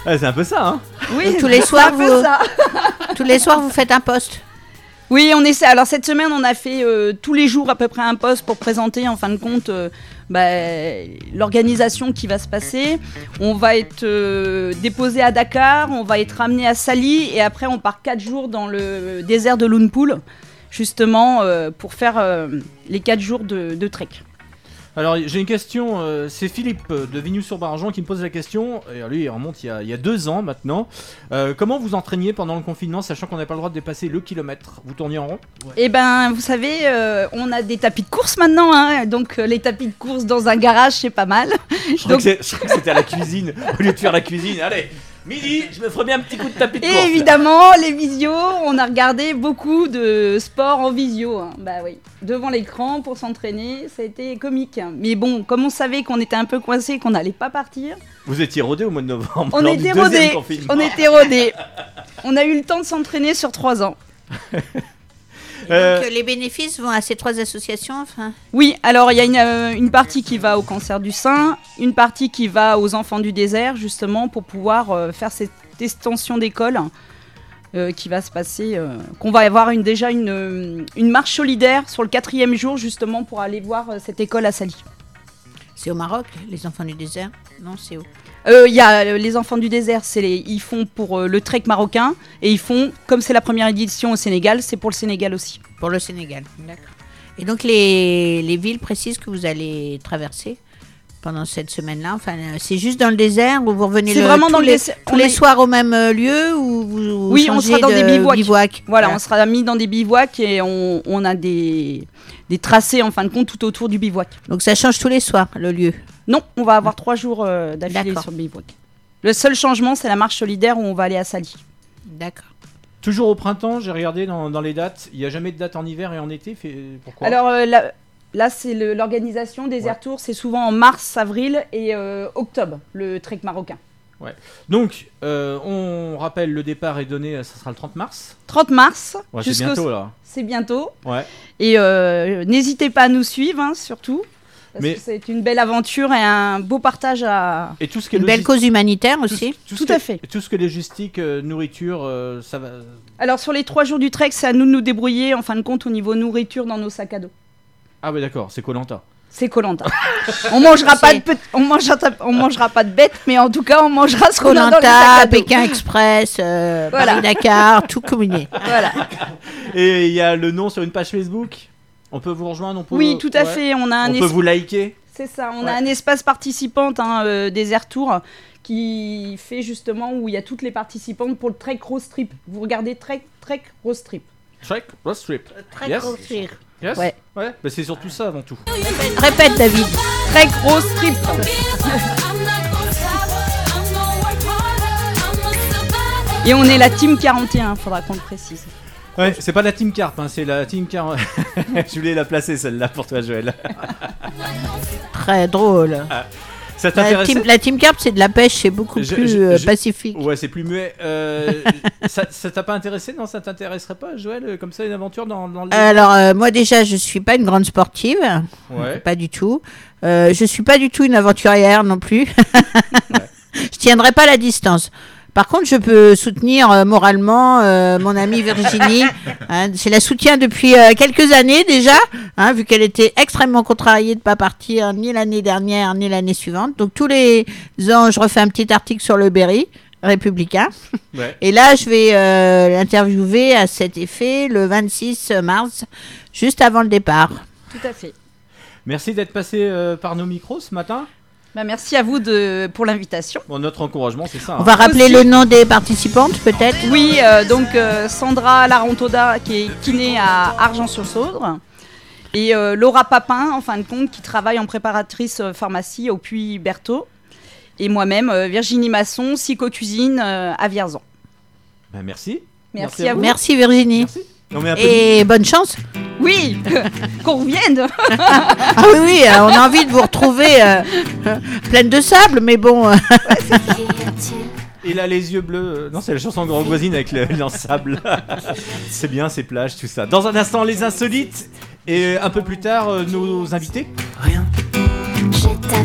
Ah, c'est un peu ça, hein Oui, tous les soirs, vous, ça. tous les soirs, vous faites un poste. Oui, on essaie. Alors cette semaine, on a fait euh, tous les jours à peu près un poste pour présenter en fin de compte euh, bah, l'organisation qui va se passer. On va être euh, déposé à Dakar, on va être ramené à Sali et après on part quatre jours dans le désert de Lunpool, justement euh, pour faire euh, les quatre jours de, de trek. Alors j'ai une question, euh, c'est Philippe de Vignoux-sur-Bargeon qui me pose la question, et lui il remonte il y a, il y a deux ans maintenant. Euh, comment vous entraîniez pendant le confinement, sachant qu'on n'avait pas le droit de dépasser le kilomètre? Vous tourniez en rond? Eh ben, vous savez, euh, on a des tapis de course maintenant, hein, donc euh, les tapis de course dans un garage, c'est pas mal. Je je crois que c'était à la cuisine, au lieu de faire la cuisine, allez Midi, je me ferais bien un petit coup de tapis de Et course. évidemment, les visios, on a regardé beaucoup de sport en visio. hein. Bah oui, devant l'écran pour s'entraîner, ça a été comique. Mais bon, comme on savait qu'on était un peu coincé, qu'on n'allait pas partir, Vous étiez rodé au mois de novembre. on lors était deuxième rodés. confinement. On était rodés. On a eu le temps de s'entraîner sur trois ans. Euh, Donc, euh, les bénéfices vont à ces trois associations, enfin. Oui, alors il y a une, euh, une partie qui va au cancer du sein, une partie qui va aux enfants du désert, justement, pour pouvoir euh, faire cette extension d'école euh, qui va se passer, euh, qu'on va avoir une, déjà une, euh, une marche solidaire sur le quatrième jour, justement, pour aller voir euh, cette école à Sali. C'est au Maroc, les enfants du désert Non, c'est où Euh, Il y a euh, les enfants du désert, c'est les, ils font pour euh, le trek marocain, et ils font, comme c'est la première édition au Sénégal, c'est pour le Sénégal aussi. Pour le Sénégal, d'accord. Et donc les, les villes précises que vous allez traverser pendant cette semaine-là, enfin, c'est juste dans le désert où vous revenez le- vraiment tous dans le les, tous les est- soirs au même lieu ou vous Oui, on sera dans de des bivouacs. bivouac? Voilà, Voilà. on sera mis dans des bivouacs et on, on a des, des tracés en fin de compte tout autour du bivouac. Donc ça change tous les soirs le lieu? Non, on va avoir trois jours euh, d'affilée sur le bivouac. Le seul changement, c'est la marche solidaire où on va aller à Sali. D'accord. Toujours au printemps, j'ai regardé dans, dans les dates, il n'y a jamais de date en hiver et en été, fait- pourquoi? Alors euh, là, là, c'est l'organisation des Air Tours, c'est souvent en mars, avril et euh, octobre, le trek marocain. Ouais. Donc, euh, on rappelle, le départ est donné, ça sera le 30 mars. 30 mars. Ouais, c'est bientôt là. C'est bientôt. Ouais. Et euh, n'hésitez pas à nous suivre, hein, surtout. Parce Mais- que c'est une belle aventure et un beau partage à. Et tout ce qui est Une belle cause humanitaire aussi. tout à fait. Tout ce que les logistiques, euh, nourriture, euh, ça va. Alors sur les trois jours du trek, c'est à nous de nous débrouiller en fin de compte au niveau nourriture dans nos sacs à dos. Ah ouais d'accord, c'est Colanta. C'est Colanta. on mangera pas de on mangera on mangera pas de bêtes, mais en tout cas on mangera ce qu'on a dans les sacs Colanta, à. Pékin Express, euh, Voilà. Paris-Dakar, tout combiné. Voilà. Et il y a le nom sur une page Facebook? On peut vous rejoindre, on peut. Oui, tout à ouais. fait. On a un On peut vous liker. C'est ça. On Ouais. a un espace participante hein, euh, des Air Tours qui fait justement où il y a toutes les participantes pour le trek road trip. Vous regardez trek trek road trip. Trek Road Trip. Trek Yes. road trip. Yes Ouais. Ouais. Bah, c'est surtout ça avant tout. Répète David. Trek road trip. Et on est la team 41, faudra qu'on le précise. Ouais, c'est pas la Team Carp, hein, c'est la Team Carp. Je voulais la placer celle-là pour toi, Joël. Très drôle. Ça La team, la team carp, c'est de la pêche, c'est beaucoup Je- plus je- euh, je- pacifique. Ouais, c'est plus muet. Euh, ça t'a pas intéressé? Non, ça t'intéresserait pas, Joël euh, Comme ça, une aventure dans, dans le. Alors euh, moi déjà, je suis pas une grande sportive, Ouais. pas du tout. Euh, je suis pas du tout une aventurière non plus. Je tiendrai pas la distance. Par contre, je peux soutenir euh, moralement euh, mon amie Virginie. Hein, je la soutiens depuis euh, quelques années déjà, hein, vu qu'elle était extrêmement contrariée de pas partir ni l'année dernière ni l'année suivante. Donc tous les ans, je refais un petit article sur le Berry républicain. Ouais. Et là, je vais euh, l'interviewer à cet effet le 26 mars, juste avant le départ. Tout à fait. Merci d'être passé euh, par nos micros ce matin. Bah, merci à vous de, pour l'invitation. Bon, notre encouragement, c'est ça. On hein. va rappeler Aussi- le nom des participantes, peut-être? Oui, euh, donc euh, Sandra Larantoda qui est kiné à Argent-sur-Saudre. Et euh, Laura Papin, en fin de compte, qui travaille en préparatrice pharmacie au Puy Berthaud. Et moi-même, euh, Virginie Masson, psychocuisine euh, à Vierzon. Bah, merci. Merci à vous. Merci Virginie. On Et bonne chance. Oui, qu'on revienne. Ah oui, oui, euh, on a envie de vous retrouver euh, euh, pleine de sable, mais bon. euh, Il a les yeux bleus. Non, c'est la chanson de Grand Voisine avec le- l'ensable. c'est bien ces plages, tout ça. Dans un instant, les insolites. Et un peu plus tard, euh, nos invités. J'ai ta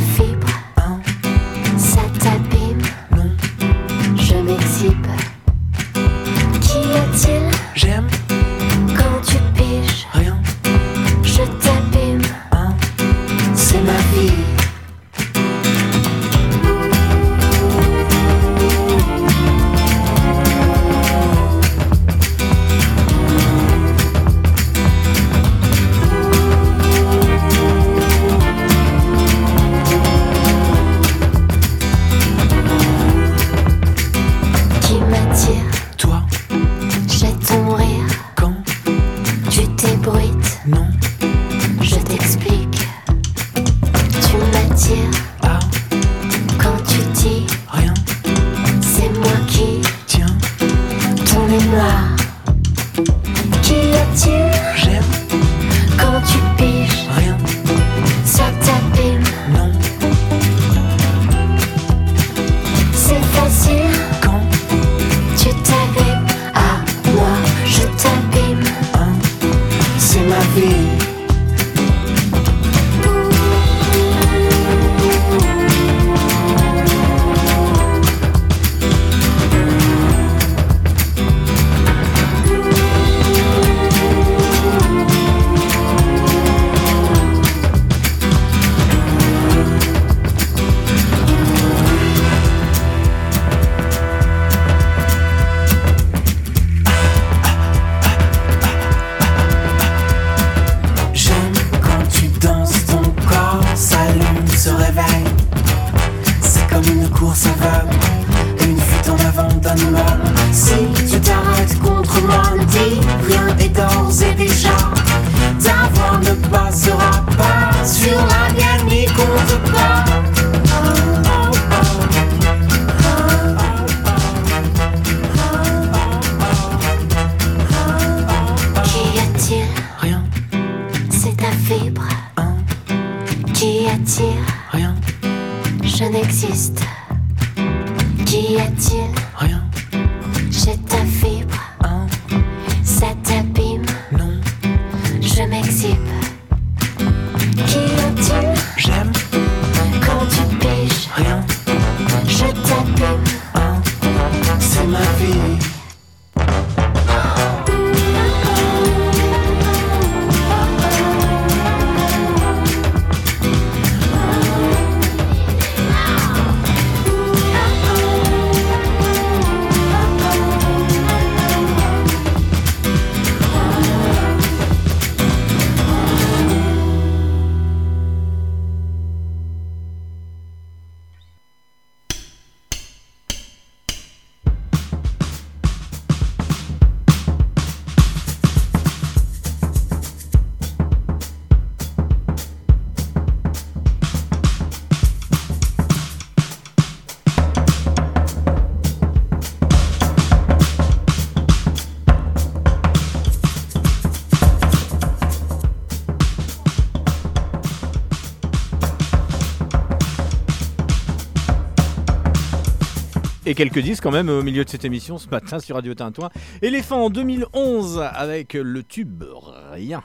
quelques disques quand même au milieu de cette émission ce matin sur Radio Tintouin. Éléphant en 2011 avec le tube Rien.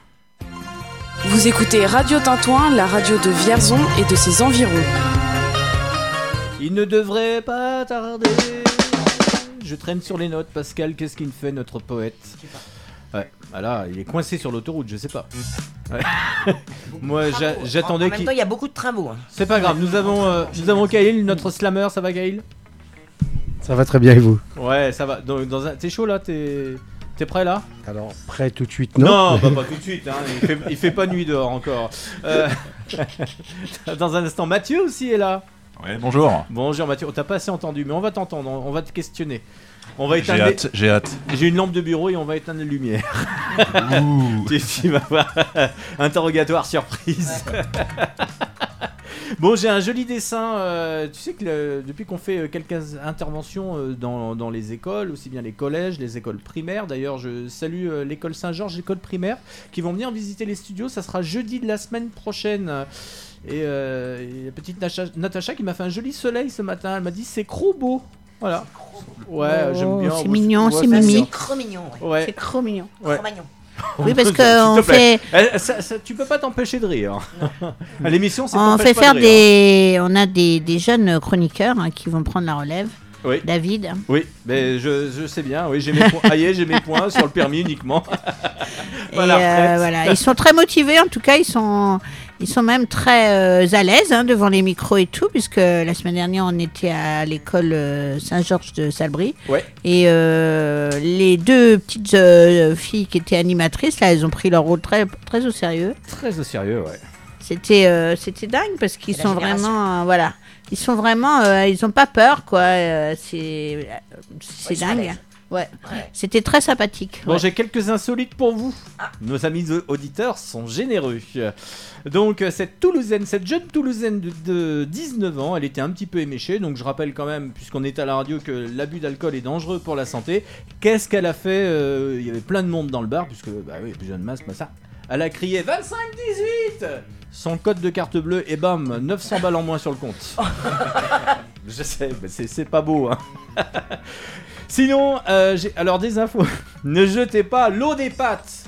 Vous écoutez Radio Tintouin, la radio de Vierzon et de ses environs. Il ne devrait pas tarder. Je traîne sur les notes, Pascal. Qu'est-ce qu'il fait, notre poète Ouais, voilà, il est coincé sur l'autoroute, je sais pas. Ouais. Moi, j'a- En j'attendais même qu'il. temps, il y a beaucoup de travaux. hein. C'est pas grave, nous avons, euh, nous avons Gaël, notre slammer, ça va Gaël? Ça va très bien et vous Ouais, ça va. Dans, dans un... T'es chaud là? T'es T'es prêt là? Alors, prêt tout de suite, non? Non, bah, pas tout de suite, hein. il, fait, il fait pas nuit dehors encore. Euh, Dans un instant, Mathieu aussi est là. Ouais, bonjour. Bonjour Mathieu, on t'a pas assez entendu, mais on va t'entendre, on va te questionner. On va J'ai éteindre. hâte, j'ai hâte. J'ai une lampe de bureau et on va éteindre les lumières. tu, tu vas voir. Interrogatoire surprise. Bon, j'ai un joli dessin. euh, tu sais que le- depuis qu'on fait euh, quelques interventions euh, dans, dans les écoles, aussi bien les collèges, les écoles primaires. D'ailleurs, je salue euh, l'école Saint-Georges, l'école primaire, qui vont venir visiter les studios. Ça sera jeudi de la semaine prochaine. Et, euh, et la petite Natacha, Natacha qui m'a fait un joli soleil ce matin. Elle m'a dit c'est trop beau. Voilà. Ouais, j'aime bien. c'est mignon, c'est mimi. C'est trop mignon, ouais. Ouais. C'est trop mignon. Ouais. Trop mignon. Oui, parce S'il que te on plaît. fait- Eh, ça- ça- tu peux pas t'empêcher de rire. À l'émission, c'est On fait pas faire de rire. des. On a des, des jeunes chroniqueurs hein, qui vont prendre la relève. Oui. David. Oui, mais je, je sais bien. Oui, j'ai mes points. Ah, j'ai mes points sur le permis uniquement. Et euh, voilà, ils sont très motivés. En tout cas, ils sont, ils sont même très euh, à l'aise hein, devant les micros et tout, puisque la semaine dernière, on était à l'école euh, Saint-Georges de Salbris. Ouais. Et euh, les deux petites euh, filles qui étaient animatrices, là, elles ont pris leur rôle très, très au sérieux. Très au sérieux, ouais. C'était, euh, c'était dingue parce qu'ils sont génération. vraiment, euh, voilà, ils sont vraiment, euh, ils ont pas peur, quoi. euh, c'est, c'est ils sont à dingue. Ouais. Ouais. C'était très sympathique. Bon, ouais. j'ai quelques insolites pour vous. Nos amis auditeurs sont généreux. Donc, euh, cette Toulousaine, cette jeune Toulousaine de, de 19 ans, elle était un petit peu éméchée. Donc, je rappelle quand même, puisqu'on est à la radio, que l'abus d'alcool est dangereux pour la santé. Qu'est-ce qu'elle a fait Euh, Il y avait plein de monde dans le bar, puisque, bah oui, plus de masque, bah ça. Elle a crié 25-18 Son code de carte bleue, et bam, 900 balles en moins sur le compte. je sais, mais c'est c'est pas beau, hein. Sinon, euh, j'ai- alors des infos. ne jetez pas l'eau des pâtes.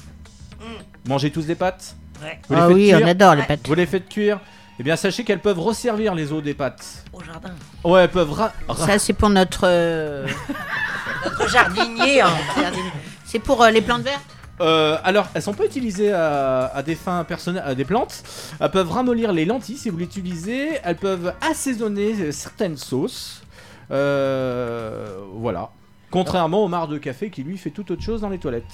Mangez tous des pâtes. Ouais. Vous les Ah faites oui, cuire on adore les pâtes. Vous les faites cuire. Eh bien, sachez qu'elles peuvent resservir les eaux des pâtes. Au jardin. Ouais, elles peuvent. ra- ra- Ça, c'est pour notre. euh, Notre jardinier. hein. C'est pour euh, les plantes vertes Euh, alors, elles sont pas utilisées à, à des fins personnelles, à des plantes. Elles peuvent ramollir les lentilles si vous l'utilisez. Elles peuvent assaisonner certaines sauces. Euh, voilà. Contrairement au marc de café qui lui fait tout autre chose dans les toilettes.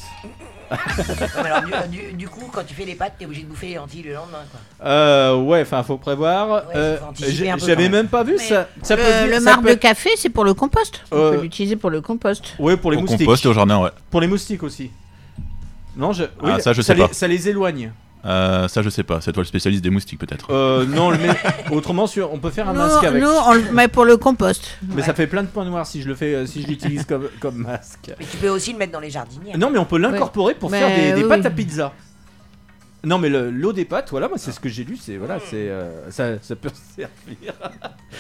Alors, du, du- du coup, quand tu fais les pâtes, t'es obligé de bouffer les lentilles le lendemain. Quoi. Euh, ouais, enfin, faut prévoir. Ouais, Euh, faut anticiper j'ai- un peu J'avais quand même. pas vu Mais ça. ça le, peut venir- le ça marc peut de café, c'est pour le compost. On Euh, peut l'utiliser pour le compost. Ouais, pour les Au moustiques. compost et au jardin, ouais. Pour les moustiques aussi. Non, je. Ah, ça, je sais les, pas. Ça les éloigne. Euh, ça, je sais pas. C'est toi le spécialiste des moustiques, peut-être. Euh, non, le met- autrement, sur, on peut faire un Nous, masque avec. nous, on le met pour le compost. Mais ça fait plein de points noirs si je le fais, euh, si je l'utilise comme, comme masque. Mais tu peux aussi le mettre dans les jardiniers. Non, mais on peut l'incorporer pour Mais faire des, des oui, pâtes à pizza. Non, mais le- l'eau des pâtes, voilà, moi c'est ce que j'ai lu, c'est voilà, c'est euh, ça, ça peut servir,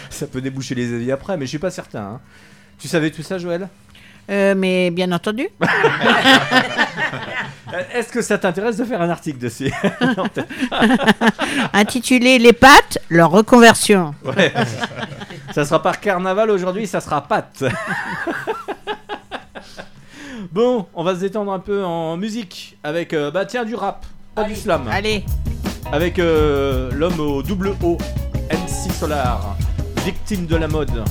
ça peut déboucher les avis après, mais je suis pas certain. hein. Tu savais tout ça, Joël? Euh, mais bien entendu. Euh, Est-ce que ça t'intéresse de faire un article dessus? Non, Intitulé Les pâtes, leur reconversion. Ouais. ça sera par carnaval aujourd'hui, ça sera pâte. bon, on va se détendre un peu en musique avec euh, bah tiens du rap, pas du slam. Allez. Avec euh, l'homme au double O, MC Solar, victime de la mode.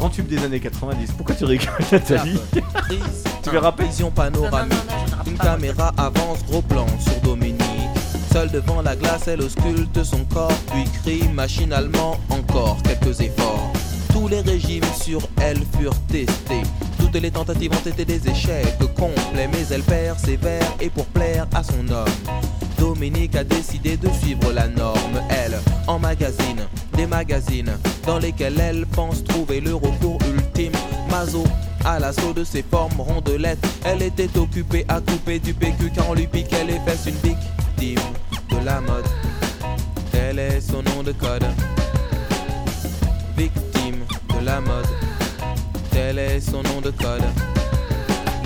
Grand tube des années 90. Pourquoi tu rigoles, Nathalie Tu veux rapper Vision panoramique. Une caméra avance, gros plan sur Dominique. Seule devant la glace, elle ausculte son corps, puis crie machinalement encore quelques efforts. Tous les régimes sur elle furent testés. Toutes les tentatives ont été des échecs complets, mais elle persévère et pour plaire à son homme. Dominique a décidé de suivre la norme, elle, en magazine, des magazines dans lesquels elle pense trouver le recours ultime. Mazo, à l'assaut de ses formes rondelettes, elle était occupée à couper du PQ car on lui piquait les fesses une victime de la mode. Tel est son nom de code? Victime de la mode. Tel est son nom de code?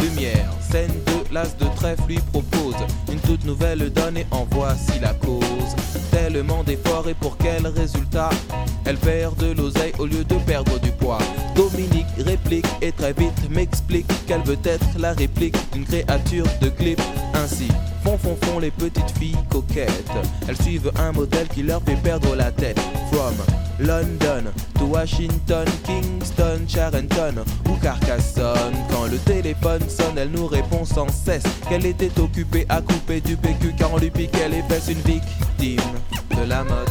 Lumière, scène de l'as de trèfle lui propose une toute nouvelle donne et en voici la cause. Tellement d'efforts et pour quel résultat? Elle perd de l'oseille au lieu de perdre du poids. Dominique réplique et très vite m'explique qu'elle veut être la réplique d'une créature de clip. Ainsi, font font font les petites filles coquettes. Elles suivent un modèle qui leur fait perdre la tête. From London to Washington, Kingston, Charenton ou Carcassonne. Quand le téléphone sonne, elle nous répond sans cesse qu'elle était occupée à couper du PQ car on lui piquait les fesses une victime de la mode.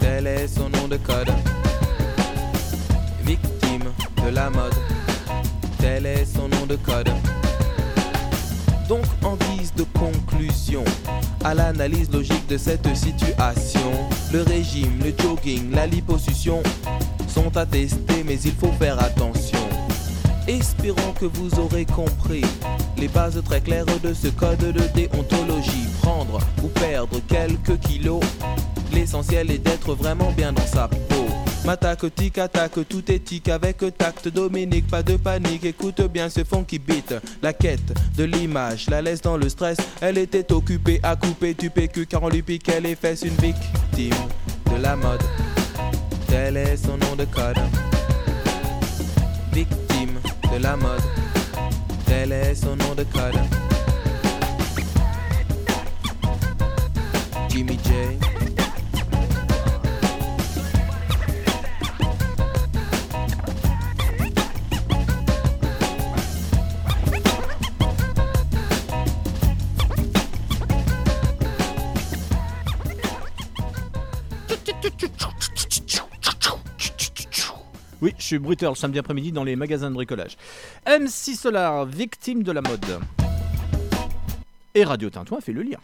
Tel est son nom de code. Victime de la mode. Tel est son nom de code. Donc en guise de conclusion à l'analyse logique de cette situation, le régime, le jogging, la liposuction sont à tester mais il faut faire attention. Espérons que vous aurez compris les bases très claires de ce code de déontologie. Prendre ou perdre quelques kilos, l'essentiel est d'être vraiment bien dans sa. M'attaque, tic, attaque, tout est tic avec tact. Dominique, pas de panique, écoute bien ce fond qui beat. La quête de l'image, la laisse dans le stress. Elle était occupée à couper du PQ car on lui piquait les fesses. Une victime de la mode, tel est son nom de code. Victime de la mode, tel est son nom de code. Jimmy J. Oui, je suis bruteur le samedi après-midi dans les magasins de bricolage. MC Solar, victime de la mode. Et Radio Tintouin fait le lien.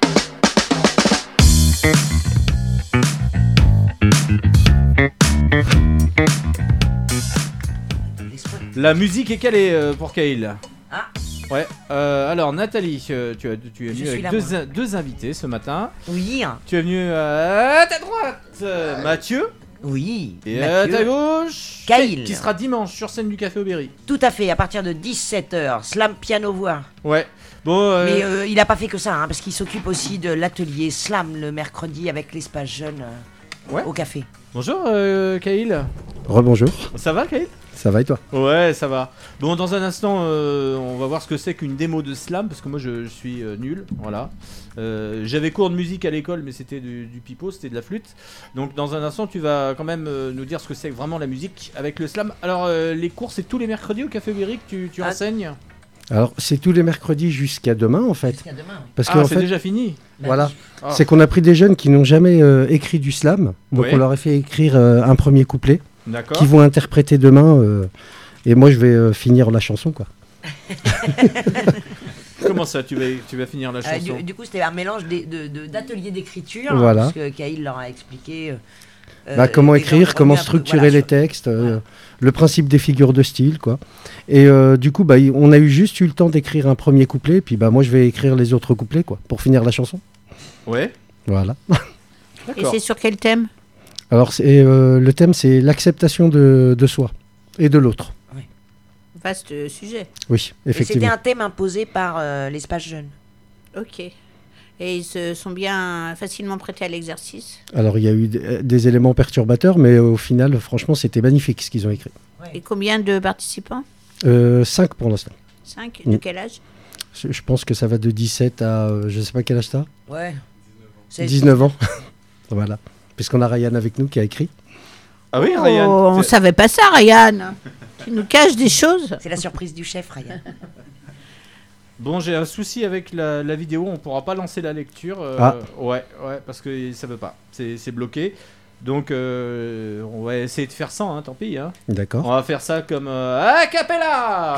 La musique est calée euh, pour Kail. Ah. Ouais, euh, alors Nathalie, euh, tu, as, tu es venue avec deux, deux invités ce matin. Oui. Tu es venu euh, à ta droite, Mathieu. Oui. Et à Mathieu. ta gauche, Kail. qui sera dimanche sur scène du Café Aubéry. Tout à fait, à partir de 17h, slam piano voix. Ouais. Bon, euh, Mais euh, il a pas fait que ça, hein, parce qu'il s'occupe aussi de l'atelier slam le mercredi avec l'espace jeune euh, au café. Bonjour euh. Rebonjour. Ça va Kail Ça va et toi? Ouais, ça va. Bon, dans un instant, euh, on va voir ce que c'est qu'une démo de slam, parce que moi je, je suis euh, nul, voilà. Euh, J'avais cours de musique à l'école, mais c'était du, du pipeau, c'était de la flûte. Donc dans un instant, tu vas quand même euh, nous dire ce que c'est vraiment la musique avec le slam. Alors, euh, les cours, c'est tous les mercredis au Café que tu, tu Ah. enseignes? Alors, c'est tous les mercredis jusqu'à demain, en fait. Jusqu'à demain, oui. Parce Ah, c'est fait, déjà fini Voilà. Ah. C'est qu'on a pris des jeunes qui n'ont jamais euh, écrit du slam. Donc, on leur a fait écrire euh, un premier couplet. D'accord. Qui vont interpréter demain. euh, et moi, je vais euh, finir la chanson, quoi. Comment ça, tu vas, tu vas finir la Euh, chanson? du, du coup, c'était un mélange des- de- de- d'ateliers d'écriture, Voilà. parce que Kaïl leur a expliqué. Euh, euh, Bah, comment écrire, comment structurer voilà, les textes, euh, le principe des figures de style, quoi. Et euh, du coup, bah, on a eu juste eu le temps d'écrire un premier couplet, puis bah, moi je vais écrire les autres couplets, quoi, pour finir la chanson. Ouais. Voilà. Et c'est sur quel thème? Alors, c'est, euh, le thème, c'est l'acceptation de, de soi et de l'autre. Vaste euh, sujet. Oui, Et c'était effectivement. un thème imposé par euh, l'espace jeune. Ok. Et ils se sont bien facilement prêtés à l'exercice. Alors, il y a eu des, des éléments perturbateurs, mais au final, franchement, c'était magnifique ce qu'ils ont écrit. Et combien de participants? Euh, cinq pour l'instant. 5 Mm. De quel âge? Je pense que ça va de 17 à, euh, je sais pas quel âge t'as? Ouais. C'est- 19 ans. voilà. Puisqu'on a Ryan avec nous qui a écrit. Ah oui, Oh, Ryan On c'est- savait pas ça, Ryan. Tu nous caches des choses. C'est la surprise du chef, Ryan. Bon, j'ai un souci avec la, la vidéo, on pourra pas lancer la lecture. euh, Ah. Ouais, ouais, parce que ça veut pas, c'est c'est bloqué. Donc, euh, on va essayer de faire sans, hein, tant pis. Hein. D'accord. On va faire ça comme euh, a cappella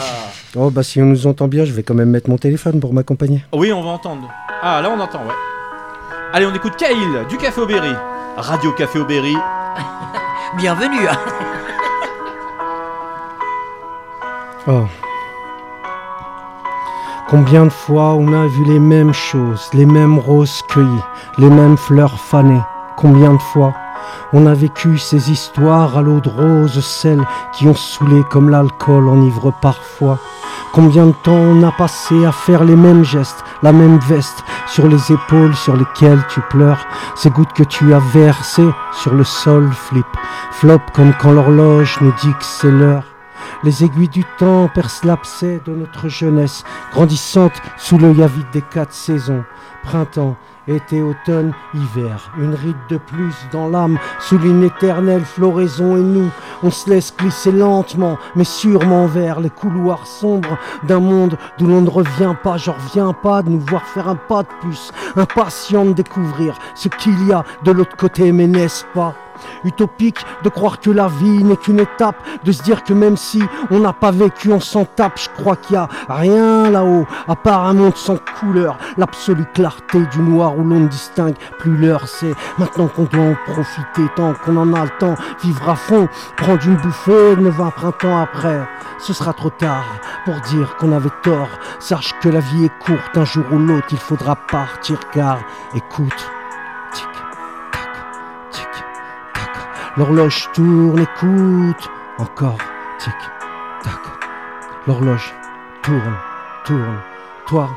Oh, bah si on nous entend bien, je vais quand même mettre mon téléphone pour m'accompagner. Oui, on va entendre. Ah, là, on entend, ouais. Allez, on écoute Kaïl du Café Aubéry. Radio Café Aubéry. Bienvenue. hein. Oh. Combien de fois on a vu les mêmes choses, les mêmes roses cueillies, les mêmes fleurs fanées? Combien de fois on a vécu ces histoires à l'eau de rose, celles qui ont saoulé comme l'alcool enivre parfois? Combien de temps on a passé à faire les mêmes gestes, la même veste sur les épaules sur lesquelles tu pleures, ces gouttes que tu as versées sur le sol flip, flop comme quand l'horloge nous dit que c'est l'heure. Les aiguilles du temps percent l'abcès de notre jeunesse, grandissante sous l'œil avide des quatre saisons. Printemps, été, automne, hiver, une ride de plus dans l'âme, sous une éternelle floraison et nous, on se laisse glisser lentement, mais sûrement vers les couloirs sombres d'un monde d'où l'on ne revient pas. Je reviens pas de nous voir faire un pas de plus, impatient de découvrir ce qu'il y a de l'autre côté, mais n'est-ce pas? Utopique de croire que la vie n'est qu'une étape, de se dire que même si on n'a pas vécu, on s'en tape. Je crois qu'il y a rien là-haut, à part un monde sans couleur, l'absolue clarté du noir où l'on ne distingue plus l'heure. C'est maintenant qu'on doit en profiter, tant qu'on en a le temps, vivre à fond, prendre une bouffée de 20 printemps après. Ce sera trop tard pour dire qu'on avait tort. Sache que la vie est courte, un jour ou l'autre il faudra partir car, écoute. L'horloge tourne, écoute. Encore, tic, tac. L'horloge tourne, tourne. Toi,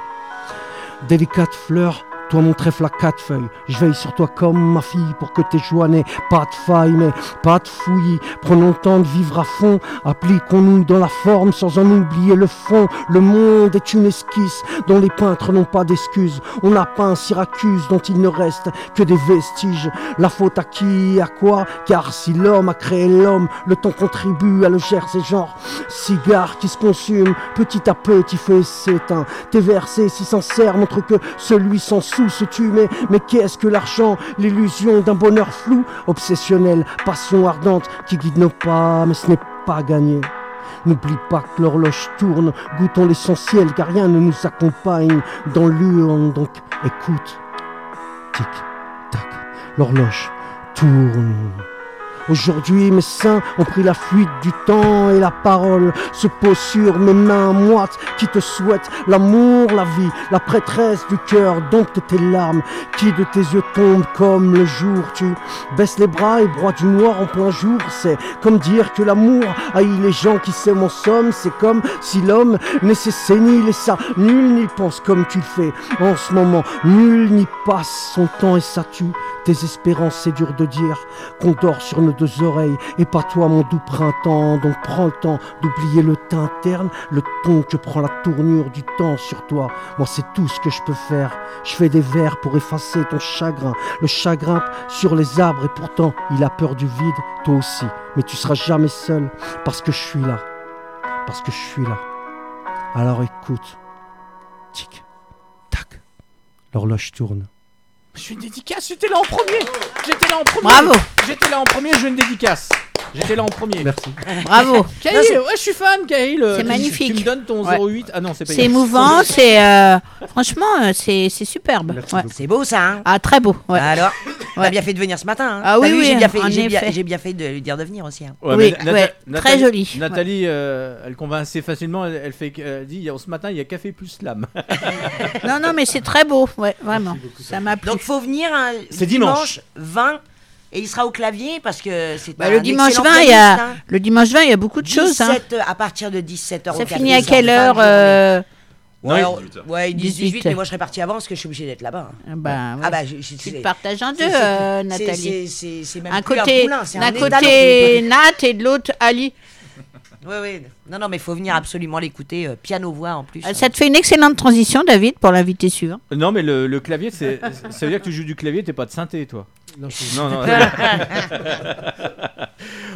délicate fleur, toi mon trèfle à quatre feuilles, je veille sur toi comme ma fille pour que tes joies n'aient pas de faille, mais pas de fouillis. Prenons le temps de vivre à fond, appliquons-nous dans la forme sans en oublier le fond. Le monde est une esquisse dont les peintres n'ont pas d'excuses. On a peint Syracuse dont il ne reste que des vestiges. La faute à qui, à quoi? Car si l'homme a créé l'homme, le temps contribue à le gercer genre cigare qui se consume petit à petit, feu s'éteint. Tes versets si sincères montrent que celui sans se tue, mais qu'est-ce que l'argent? L'illusion d'un bonheur flou, obsessionnel, passion ardente qui guide nos pas, mais ce n'est pas gagné. N'oublie pas que l'horloge tourne, goûtons l'essentiel, car rien ne nous accompagne dans l'urne, donc écoute. Tic, tac, l'horloge tourne. Aujourd'hui, mes seins ont pris la fuite du temps et la parole se pose sur mes mains moites qui te souhaitent l'amour, la vie, la prêtresse du cœur, donc tes larmes qui de tes yeux tombent comme le jour. Tu baisses les bras et broies du noir en plein jour. C'est comme dire que l'amour haït les gens qui s'aiment en somme. C'est comme si l'homme naissait sénile et ça, nul n'y pense comme tu le fais en ce moment. Nul n'y passe son temps et ça tue tes espérances. C'est dur de dire qu'on dort sur nos deux oreilles et pas toi mon doux printemps. Donc prends le temps d'oublier le teint interne, le ton que prend la tournure du temps sur toi. Moi c'est tout ce que je peux faire. Je fais des vers pour effacer ton chagrin. Le chagrin sur les arbres et pourtant il a peur du vide, toi aussi. Mais tu seras jamais seul parce que je suis là. Parce que je suis là. Alors écoute. Tic, tac. L'horloge tourne. Je suis une dédicace, j'étais là en premier. J'étais là en premier. Bravo. J'étais là en premier, je veux une dédicace J'étais là en premier. Merci. Bravo. Non, c'est- ouais, je suis fan, Kyle. C'est Tu- magnifique. Tu me donnes ton Ouais. 08 Ah non, c'est pas C'est émouvant, c'est euh, franchement, euh, c'est c'est superbe. Ouais. C'est beau ça, hein Ah très beau. Ouais. Alors, Ouais. t'as bien fait de venir ce matin. Hein Ah T'as oui, vu, oui, j'ai bien fait, j'ai bien, effet. j'ai bien fait de lui dire de venir aussi. hein. Ouais, Oui, mais Nata- ouais, Nathalie- très joli. Nathalie, euh, elle convainc assez facilement. Elle, elle fait, elle dit ce matin, il y a café plus slam. Non non mais c'est très beau, ouais vraiment. Ça m'a plu. Donc faut venir hein, C'est dimanche. 20 et il sera au clavier parce que c'est Bah, un le dimanche excellent 20, il y a hein. le dimanche 20, il y a beaucoup de choses. Hein. 17, à partir de 17h Ça finit à quelle heure Ouais, euh, alors, ouais, 18, 18. mais moi je serais parti avant parce que je suis obligé d'être là-bas. hein. bah, ouais. Ah bah, je, je- Tu te partages en deux, euh, Nathalie. c'est- même Un plus côté, un poulain, c'est d'un un côté. Nat et de l'autre Ali. Oui, oui. Non, non, mais il faut venir absolument l'écouter, euh, piano-voix en plus. Euh, Ça te fait une excellente transition, David, pour l'invité suivant. non, mais le, le clavier, c'est, ça veut dire que tu joues du clavier, t'es pas de synthé, toi. Non, je- Non, non.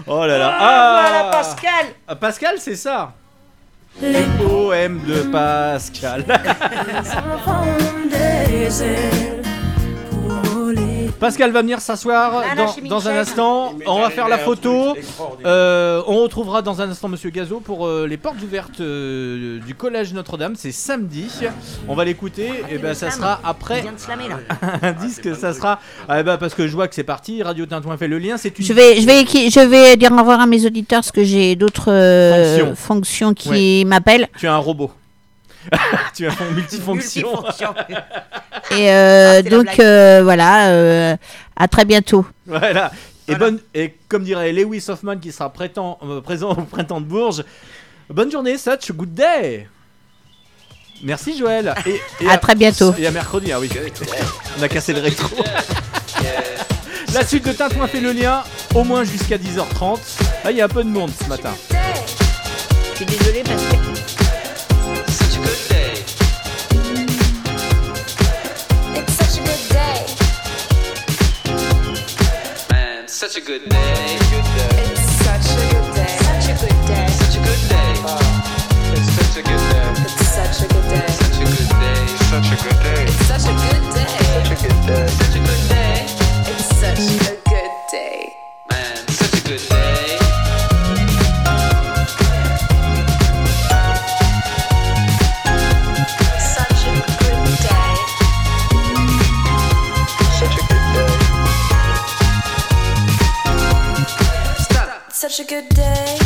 oh là là. Ah, voilà, Pascal Ah, Pascal, c'est ça. Les poèmes de Pascal. Pascal va venir s'asseoir dans, un instant. On va faire la photo. Euh, on retrouvera dans un instant Monsieur Gazo pour euh, les portes ouvertes euh, du collège Notre-Dame. C'est samedi. On va l'écouter. Et ben ça slam. sera Il après vient de slammer là. un disque. Ça sera. Ah, ben, parce que je vois que c'est parti. Radio Tintouin fait le lien. C'est une. Je vais, je, vais, je vais dire au revoir à mes auditeurs parce que j'ai d'autres euh, Fonctions. fonctions qui m'appellent. Tu es un robot. tu es un multifonction. Multifonction. Et euh, Ah, donc euh, voilà, euh, à très bientôt. Voilà. Et, Voilà. bonne, et comme dirait Lewis Hoffman qui sera prétend- euh, présent au printemps de Bourges, bonne journée, such good day. Merci Joël. Et, et À très bientôt. Et à mercredi, ah oui. On a cassé le rétro. La suite de Tintouin fait le lien, au moins jusqu'à 10h30. Là, il y a un peu de monde ce matin. Je suis désolée parce que. Such a good day. It's such a good day. Such a good day. Such a good day. it's such a good day. It's such a good day. Such a good day. Such a good day. It's such a good day. Such a good day. Such a good day. Such a good day.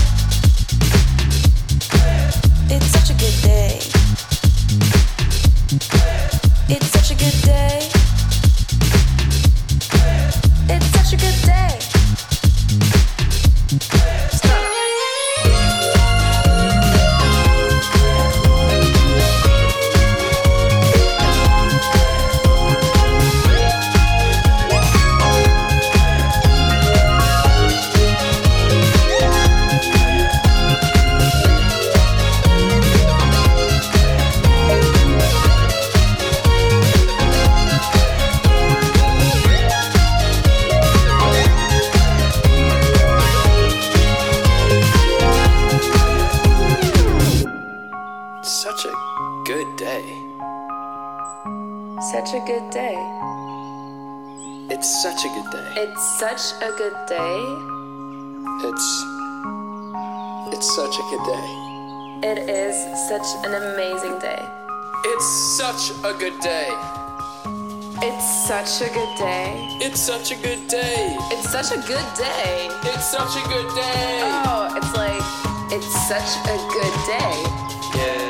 It's such a good day. It's such a good day. Good day. It's such a good day. It's such a good day. It's. It's such a good day. It is such an amazing day. It's such a good day. It's such a good day. It's such a good day. It's such a good day. It's such a good day. Oh, it's like, it's such a good day. Yeah,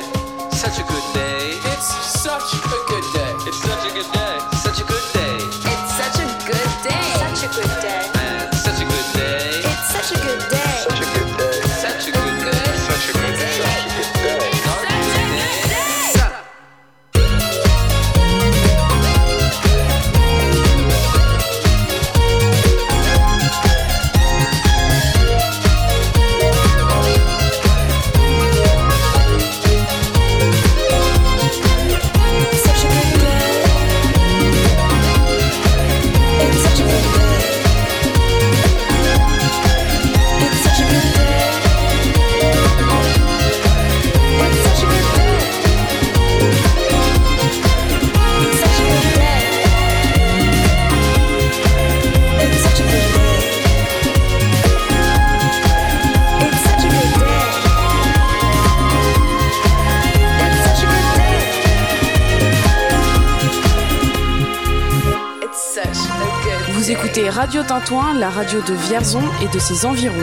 Radio Tintouin, la radio de Vierzon et de ses environs.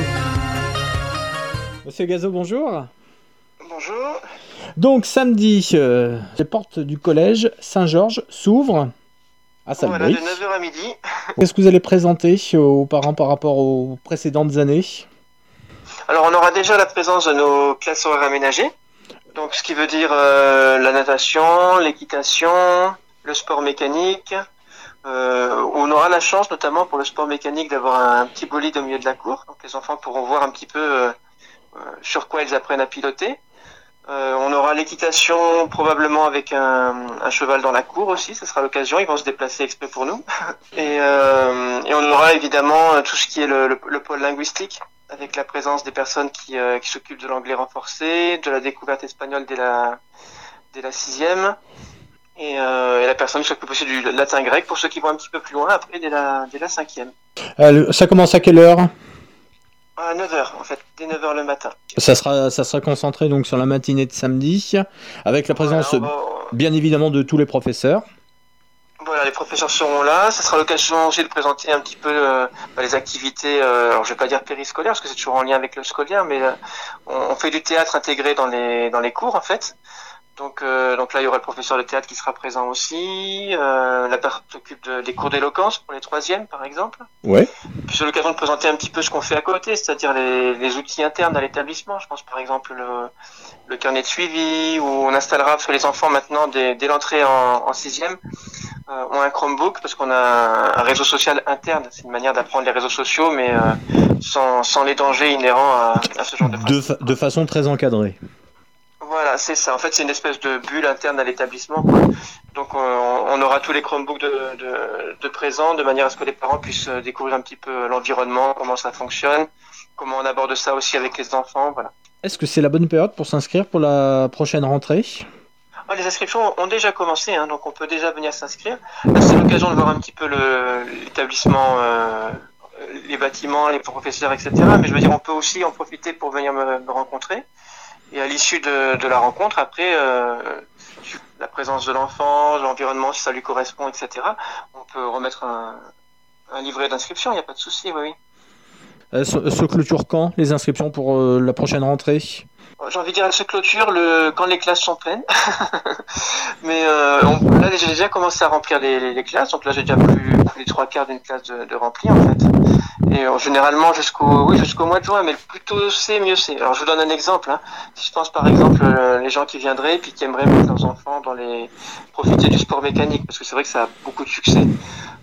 Monsieur Gazo, bonjour. Bonjour. Donc samedi, euh, les portes du collège Saint-Georges s'ouvrent à Voilà, de Salbris. 9h à midi. Qu'est-ce que vous allez présenter aux parents par rapport aux précédentes années? Alors, on aura déjà la présence de nos classes horaires aménagées. Donc, ce qui veut dire euh, la natation, l'équitation, le sport mécanique. Euh, on aura la chance, notamment pour le sport mécanique, d'avoir un, petit bolide au milieu de la cour. Donc, les enfants pourront voir un petit peu euh, euh, sur quoi ils apprennent à piloter. On aura l'équitation probablement avec un, cheval dans la cour aussi, ce sera l'occasion, ils vont se déplacer exprès pour nous. Et, on aura évidemment tout ce qui est le, le- le pôle linguistique, avec la présence des personnes qui, qui s'occupent de l'anglais renforcé, de la découverte espagnole dès la, dès la sixième, et, euh, et la personne qui s'occupe aussi du latin grec pour ceux qui vont un petit peu plus loin après dès la, dès la cinquième. Euh, Ça commence à quelle heure? À 9h en fait, dès 9h le matin. ça sera, ça sera concentré donc sur la matinée de samedi, avec la présence Voilà, on va- bien évidemment de tous les professeurs. Voilà, les professeurs seront là. Ça sera l'occasion aussi de présenter un petit peu euh, bah, les activités. Euh, alors, je vais pas dire périscolaires parce que c'est toujours en lien avec le scolaire, mais euh, on, on fait du théâtre intégré dans les dans les cours en fait. Donc, euh, donc là, il y aura le professeur de théâtre qui sera présent aussi. Euh, la personne s'occupe de- des cours d'éloquence pour les troisièmes, par exemple. Ouais. Puis c'est l'occasion de présenter un petit peu ce qu'on fait à côté, c'est-à-dire les, les outils internes à l'établissement. Je pense par exemple le, le carnet de suivi, où on installera, parce que les enfants maintenant, dès, dès l'entrée en, en sixième, euh, ont un Chromebook, parce qu'on a un, un réseau social interne. C'est une manière d'apprendre les réseaux sociaux, mais sans, sans les dangers inhérents à, à ce genre de De, fa- de façon très encadrée. Voilà, c'est ça. En fait, c'est une espèce de bulle interne à l'établissement. Donc, on, on aura tous les Chromebooks de, de, de présent, de manière à ce que les parents puissent euh, découvrir un petit peu l'environnement, comment ça fonctionne, comment on aborde ça aussi avec les enfants. Voilà. Est-ce que c'est la bonne période pour s'inscrire pour la prochaine rentrée? Ah, les inscriptions ont déjà commencé, hein, donc on peut déjà venir s'inscrire. C'est l'occasion de voir un petit peu le- l'établissement, euh, les bâtiments, les professeurs, etc. Mais je veux dire, on peut aussi en profiter pour venir me, me rencontrer. Et à l'issue de, de la rencontre, après, euh, la présence de l'enfant, l'environnement, si ça lui correspond, etc., on peut remettre un, un livret d'inscription, il n'y a pas de souci, oui, oui. Euh, se, se clôture quand les inscriptions pour euh, la prochaine rentrée? J'ai envie de dire, elle se clôture le... quand les classes sont pleines. Mais on- là, j'ai déjà commencé à remplir les, les- les classes. Donc là, j'ai déjà plus, plus les trois quarts d'une classe de, de rempli, en fait. Et euh, généralement, jusqu'au oui, jusqu'au mois de juin. Mais plus tôt c'est, mieux c'est. Alors, je vous donne un exemple. hein. Si je pense, par exemple, euh, les gens qui viendraient puis qui aimeraient mettre leurs enfants dans les... profiter du sport mécanique, parce que c'est vrai que ça a beaucoup de succès.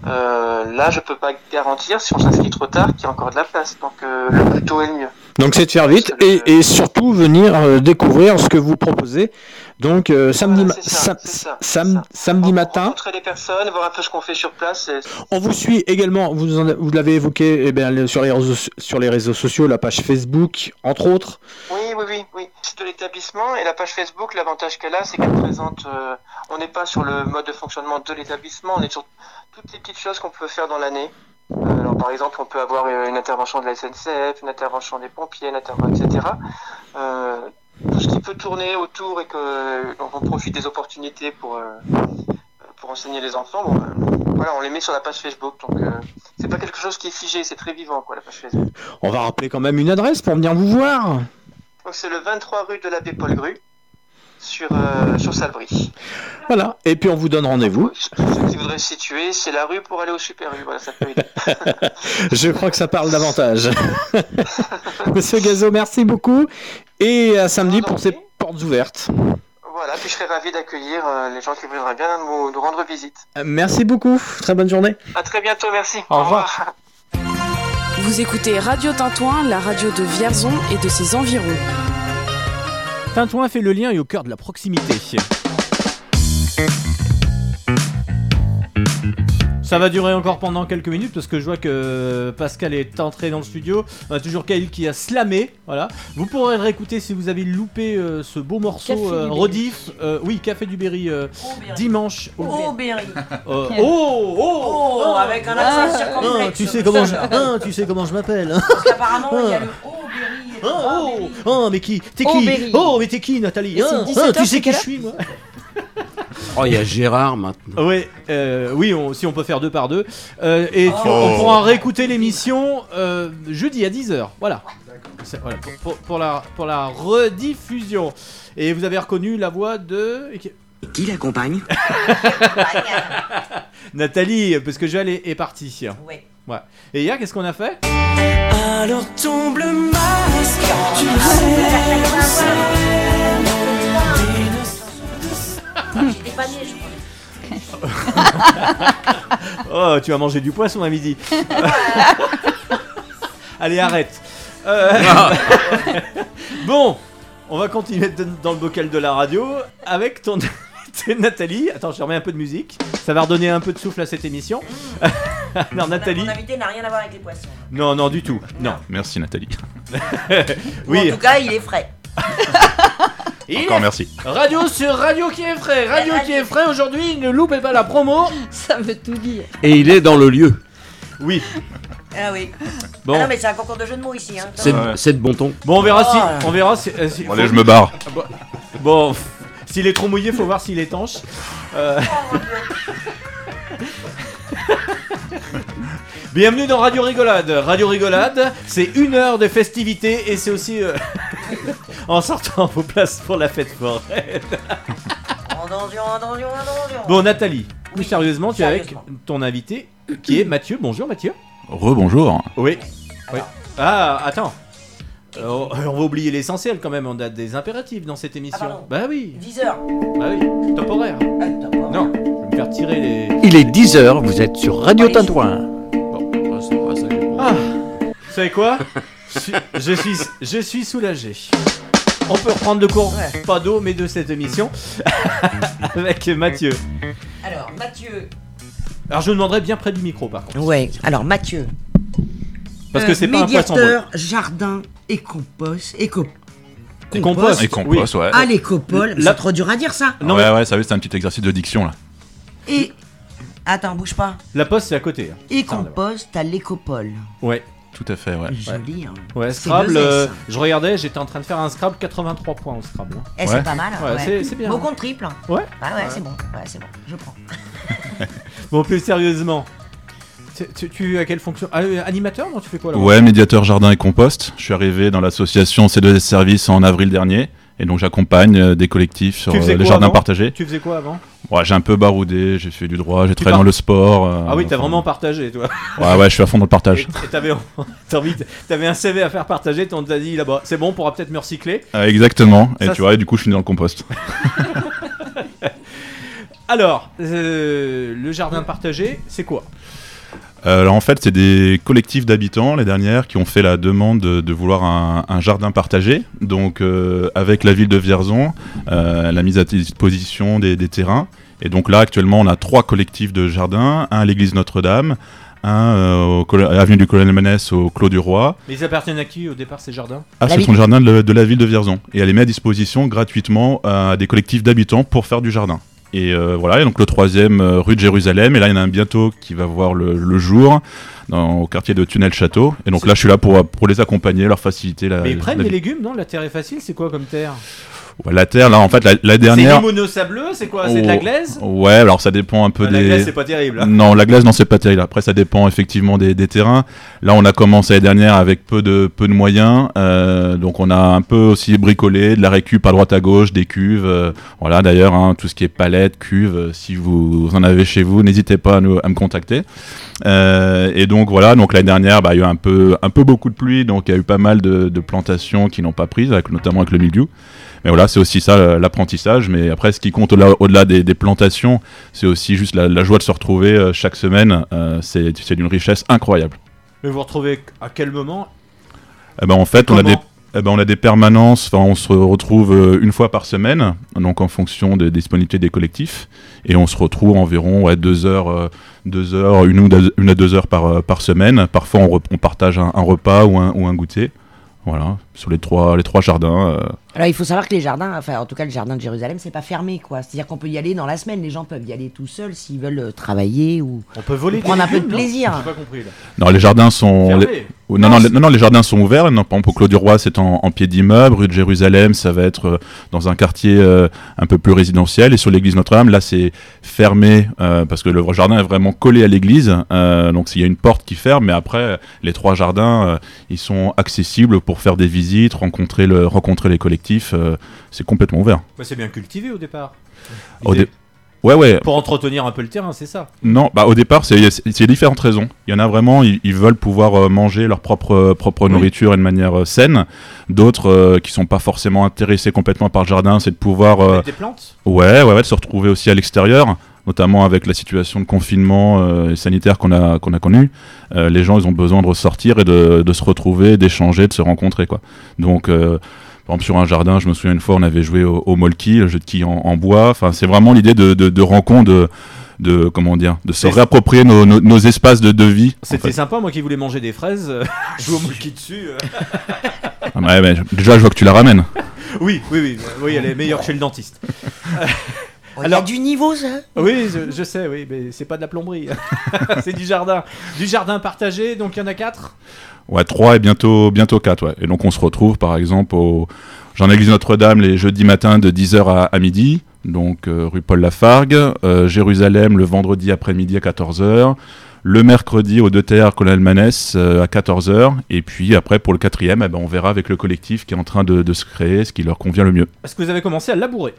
Euh, là, je peux pas garantir, si on s'inscrit trop tard, qu'il y a encore de la place. Donc, euh, le plus tôt est le mieux. Donc c'est de faire vite et, et surtout venir découvrir ce que vous proposez. Donc euh, samedi, ma- sam- sam- samedi matin, rencontrer les personnes, voir un peu ce qu'on fait sur place. et- on vous suit également, vous, en a- vous l'avez évoqué eh bien, sur, les réseaux, sur les réseaux sociaux, la page Facebook, entre autres. Oui, oui, oui, oui. site de l'établissement et la page Facebook, l'avantage qu'elle a, c'est qu'elle présente. euh, on n'est pas sur le mode de fonctionnement de l'établissement, on est sur toutes les petites choses qu'on peut faire dans l'année. Euh, alors, par exemple, on peut avoir une intervention de la SNCF, une intervention des pompiers, une intervention, etc. Euh, tout ce qui peut tourner autour et que donc on profite des opportunités pour euh, pour enseigner les enfants. Bon, euh, voilà, on les met sur la page Facebook. Donc, euh, c'est pas quelque chose qui est figé, c'est très vivant, quoi, la page Facebook. On va rappeler quand même une adresse pour venir vous voir. Donc c'est le 23 rue de l'abbé Paul Gru sur, euh, sur Salbris. Voilà. Et puis on vous donne rendez-vous. Ceux qui voudraient se situer, c'est la rue pour aller au Super U. Voilà, ça peut aider. Je crois que ça parle davantage. Monsieur Gazo, merci beaucoup. Et à samedi pour ces portes ouvertes. voilà, puis je serais ravi d'accueillir euh, les gens qui voudraient bien nous, nous rendre visite. Euh, Merci beaucoup. Très bonne journée. À très bientôt, merci. Au revoir. Vous écoutez Radio Tintouin, la radio de Vierzon et de ses environs. Tintouin fait le lien et au cœur de la proximité. Ça va durer encore pendant quelques minutes parce que je vois que Pascal est entré dans le studio. On a toujours Kyle qui a slamé. Voilà. Vous pourrez le réécouter si vous avez loupé euh, ce beau morceau Café euh, rediff. Euh, oui, Café du Berry euh, dimanche. au- Oh, Berry. Euh, oh, oh, Oh, avec un accent Ah, circonflexe. ah, tu sais comment je, ah, tu sais comment je m'appelle. hein. Parce qu'apparemment, il y a le Oh, Berry. Oh, oh, oh, mais qui T'es Oh, qui. Oh, mais t'es qui, Nathalie ah, 17 Tu sais qui je suis, moi Oh, il y a Gérard maintenant. Ouais, euh, oui, on- si on peut faire deux par deux. Euh, et tu- Oh. on pourra réécouter l'émission euh, jeudi à 10h. Voilà. C'est- voilà, pour, pour- pour la, pour la rediffusion. Et vous avez reconnu la voix de. Qui l'accompagne? Nathalie, parce que Joël est, est parti. Ouais. Ouais. Et hier, qu'est-ce qu'on a fait? Alors tombe le masque, tu sais, J'étais pas née, je crois. Oh, tu vas manger du poisson à midi. Allez, arrête. Euh, bon, on va continuer dans le bocal de la radio avec ton Nathalie. Attends, je remets un peu de musique. Ça va redonner un peu de souffle à cette émission. Alors, Nathalie. Mon invité n'a rien à voir avec les poissons. Non, non, du tout. Non. Merci Nathalie. Ou En tout cas, il est frais. Encore merci. Radio sur Radio qui est frais. Radio qui est frais aujourd'hui. Ne loupez pas la promo. Ça veut tout dire. Et il est dans le lieu. Oui. Ah oui. Bon. Ah non, mais c'est un concours de jeux de mots ici. Hein. C'est c'est de bon ton. Bon, on verra si. Oh. On verra si. euh, si- Bon, allez, je me barre. Bon, bon, pff, s'il est trop mouillé, faut voir s'il est étanche. Euh, Bienvenue dans Radio Rigolade. Radio Rigolade, c'est une heure de festivité et c'est aussi euh, en sortant vos places pour la fête foraine. Attention, attention, attention. Bon, Nathalie, plus sérieusement, tu es avec sérieusement. ton invité qui est Mathieu. Bonjour Mathieu. Rebonjour. Oui. oui. Ah, attends. Euh, on on va oublier l'essentiel quand même, on a des impératifs dans cette émission. Ah, pardon. bah oui, 10 heures. bah oui, top horaire. Ah, top horaire. Non, je vais me faire tirer les. Il est 10h, vous êtes sur Radio Tintouin. Ah, vous savez quoi? Suis- je suis, je suis soulagé. On peut reprendre le cours, pas d'eau, mais de cette émission, avec Mathieu. Alors, Mathieu. Alors je demanderai bien près du micro par contre. Ouais, alors Mathieu. Parce que Euh, c'est pas un poisson Médiateur, jardin et compost. Éco. Et compost. Et compost, ouais. Ah, l'écopole. C'est trop dur à dire ça. Non, ouais, mais- ouais, ça va, c'est un petit exercice de diction là. Et. Attends, bouge pas. La poste c'est à côté. hein. Et compost à l'écopole. Ouais. Tout à fait, ouais. Joli, hein. Ouais, Scrabble, euh, je regardais, j'étais en train de faire un Scrabble, 83 points au Scrabble. hein. Eh, c'est pas mal. Ouais, ouais. c'est- c'est bien. Beau compte triple. Ouais. Ah ouais, c'est bon. Ouais, c'est bon. Je prends. Bon, plus sérieusement, tu, tu, tu as quelle fonction? Ah, euh, Animateur? Non, tu fais quoi là? Ouais, médiateur jardin et compost. Je suis arrivé dans l'association C2S Service en avril dernier. Et donc j'accompagne euh, des collectifs sur euh, les jardins partagés. Tu faisais quoi avant? Ouais, j'ai un peu baroudé, j'ai fait du droit, j'ai travaillé dans le sport. euh, Ah oui, t'as enfin, vraiment partagé, toi. Ouais, ouais, je suis à fond dans le partage. Et t'avais, t'avais un CV à faire partager, t'on t'a dit là-bas, c'est bon, on pourra peut-être me recycler. Euh, exactement. Et Ça, tu vois, et du coup, je suis dans le compost. Alors, euh, le jardin partagé, c'est quoi? Alors en fait, c'est des collectifs d'habitants, les dernières, qui ont fait la demande de, de vouloir un, un jardin partagé. Donc euh, avec la ville de Vierzon, euh, la mise à disposition des, des terrains. Et donc là, actuellement, on a trois collectifs de jardins, un à l'église Notre-Dame, un euh, au avenue du Colonel Manès au Clos du Roi. Mais ils appartiennent à qui au départ ces jardins? Ah, ce sont les jardins de, de la ville de Vierzon. Et elle les met à disposition gratuitement à des collectifs d'habitants pour faire du jardin. Et euh, voilà, et donc le troisième, euh, rue de Jérusalem. Et là, il y en a un bientôt qui va voir le, le jour dans, au quartier de Tunnel Château. Et donc là, je suis là pour, pour les accompagner, leur faciliter la. Mais ils prennent la vie. légumes, non? La terre est facile, c'est quoi comme terre? Ouais, la terre, là, en fait, la, la C'est dernière. limono sableux, c'est quoi C'est de la Oh, glaise Ouais, alors ça dépend un peu Ah, des. la glaise, c'est pas terrible, hein. Non, la glace, non, c'est pas terrible. Après, ça dépend effectivement des, des terrains. Là, on a commencé l'année dernière avec peu de, peu de moyens. euh, donc, on a un peu aussi bricolé de la récup à droite à gauche, des cuves. euh, voilà, d'ailleurs, hein, tout ce qui est palette, cuve, euh, si vous en avez chez vous, n'hésitez pas à, nous, à me contacter. Euh, et donc, voilà, donc l'année dernière, bah, il y a eu un peu, un peu beaucoup de pluie. Donc, il y a eu pas mal de, de plantations qui n'ont pas pris, avec, notamment avec le mildiou. Mais voilà, c'est aussi ça l'apprentissage. Mais après, ce qui compte au-delà des, des plantations, c'est aussi juste la, la joie de se retrouver euh, chaque semaine. Euh, c'est d'une richesse incroyable. Mais vous retrouvez à quel moment? Eh ben, en fait, on a, des, eh ben, on a des permanences, enfin, on se retrouve euh, une fois par semaine, donc en fonction des disponibilités des collectifs, et on se retrouve environ ouais, deux heures, euh, deux heures une, ou deux, une à deux heures par, euh, par semaine. Parfois, on, re- on partage un, un repas ou un, ou un goûter. Voilà, sur les trois, les trois jardins. Alors il faut savoir que les jardins, enfin en tout cas le jardin de Jérusalem, c'est pas fermé quoi. C'est-à-dire qu'on peut y aller dans la semaine. Les gens peuvent y aller tout seuls s'ils veulent euh, travailler ou. On peut voler ou prendre un peu de non plaisir. J'ai pas compris là. Non, les jardins sont. Fermés. les- Oh, Non, non, les- non, non, les jardins sont ouverts. Non, par exemple, au Clos du Roi, c'est en, en pied d'immeuble. Rue de Jérusalem, ça va être euh, dans un quartier euh, un peu plus résidentiel. Et sur l'église Notre-Dame, là, c'est fermé euh, parce que le jardin est vraiment collé à l'église. Euh, donc, il y a une porte qui ferme. Mais après, les trois jardins, euh, ils sont accessibles pour faire des visites, rencontrer, le, rencontrer les collectifs. Euh, c'est complètement ouvert. Bah, c'est bien cultivé au départ. Au L'idée- dé- Ouais, ouais. Pour entretenir un peu le terrain, c'est ça. Non, bah au départ, c'est différentes raisons. Il y en a vraiment, ils, ils veulent pouvoir euh, manger leur propre, euh, propre nourriture et de manière euh, saine. D'autres euh, qui sont pas forcément intéressés complètement par le jardin, c'est de pouvoir. euh, des plantes Ouais, ouais, ouais, de se retrouver aussi à l'extérieur, notamment avec la situation de confinement et sanitaire qu'on a, qu'on a connue. Les gens, ils ont besoin de ressortir et de, de se retrouver, d'échanger, de se rencontrer, quoi. Donc, par exemple, sur un jardin, je me souviens une fois, on avait joué au, au molki, le jeu de quilles en, en bois. Enfin, c'est vraiment l'idée de, de, de rencontre, de, de, comment dire, de se réapproprier nos, nos, nos espaces de, de vie. en C'était fait. sympa, moi qui voulais manger des fraises, euh, jouer au moulki dessus. euh. Ah, ouais, mais déjà, je vois que tu la ramènes. Oui, oui, oui, oui, elle est meilleure que chez le dentiste. Oh, il y a du niveau ça Oui, je, je sais, oui, mais c'est pas de la plomberie. c'est du jardin. Du jardin partagé, donc il y en a quatre? Ouais, 3 et bientôt, bientôt 4, ouais. Et donc on se retrouve par exemple au Jean Église Notre-Dame les jeudis matins de 10h à, à midi, donc euh, rue Paul Lafargue, euh, Jérusalem le vendredi après-midi à 14h, le mercredi au deux terres Colonel Manès euh, à 14h, et puis après pour le quatrième, eh ben, on verra avec le collectif qui est en train de, de se créer ce qui leur convient le mieux. Est-ce que vous avez commencé à labourer?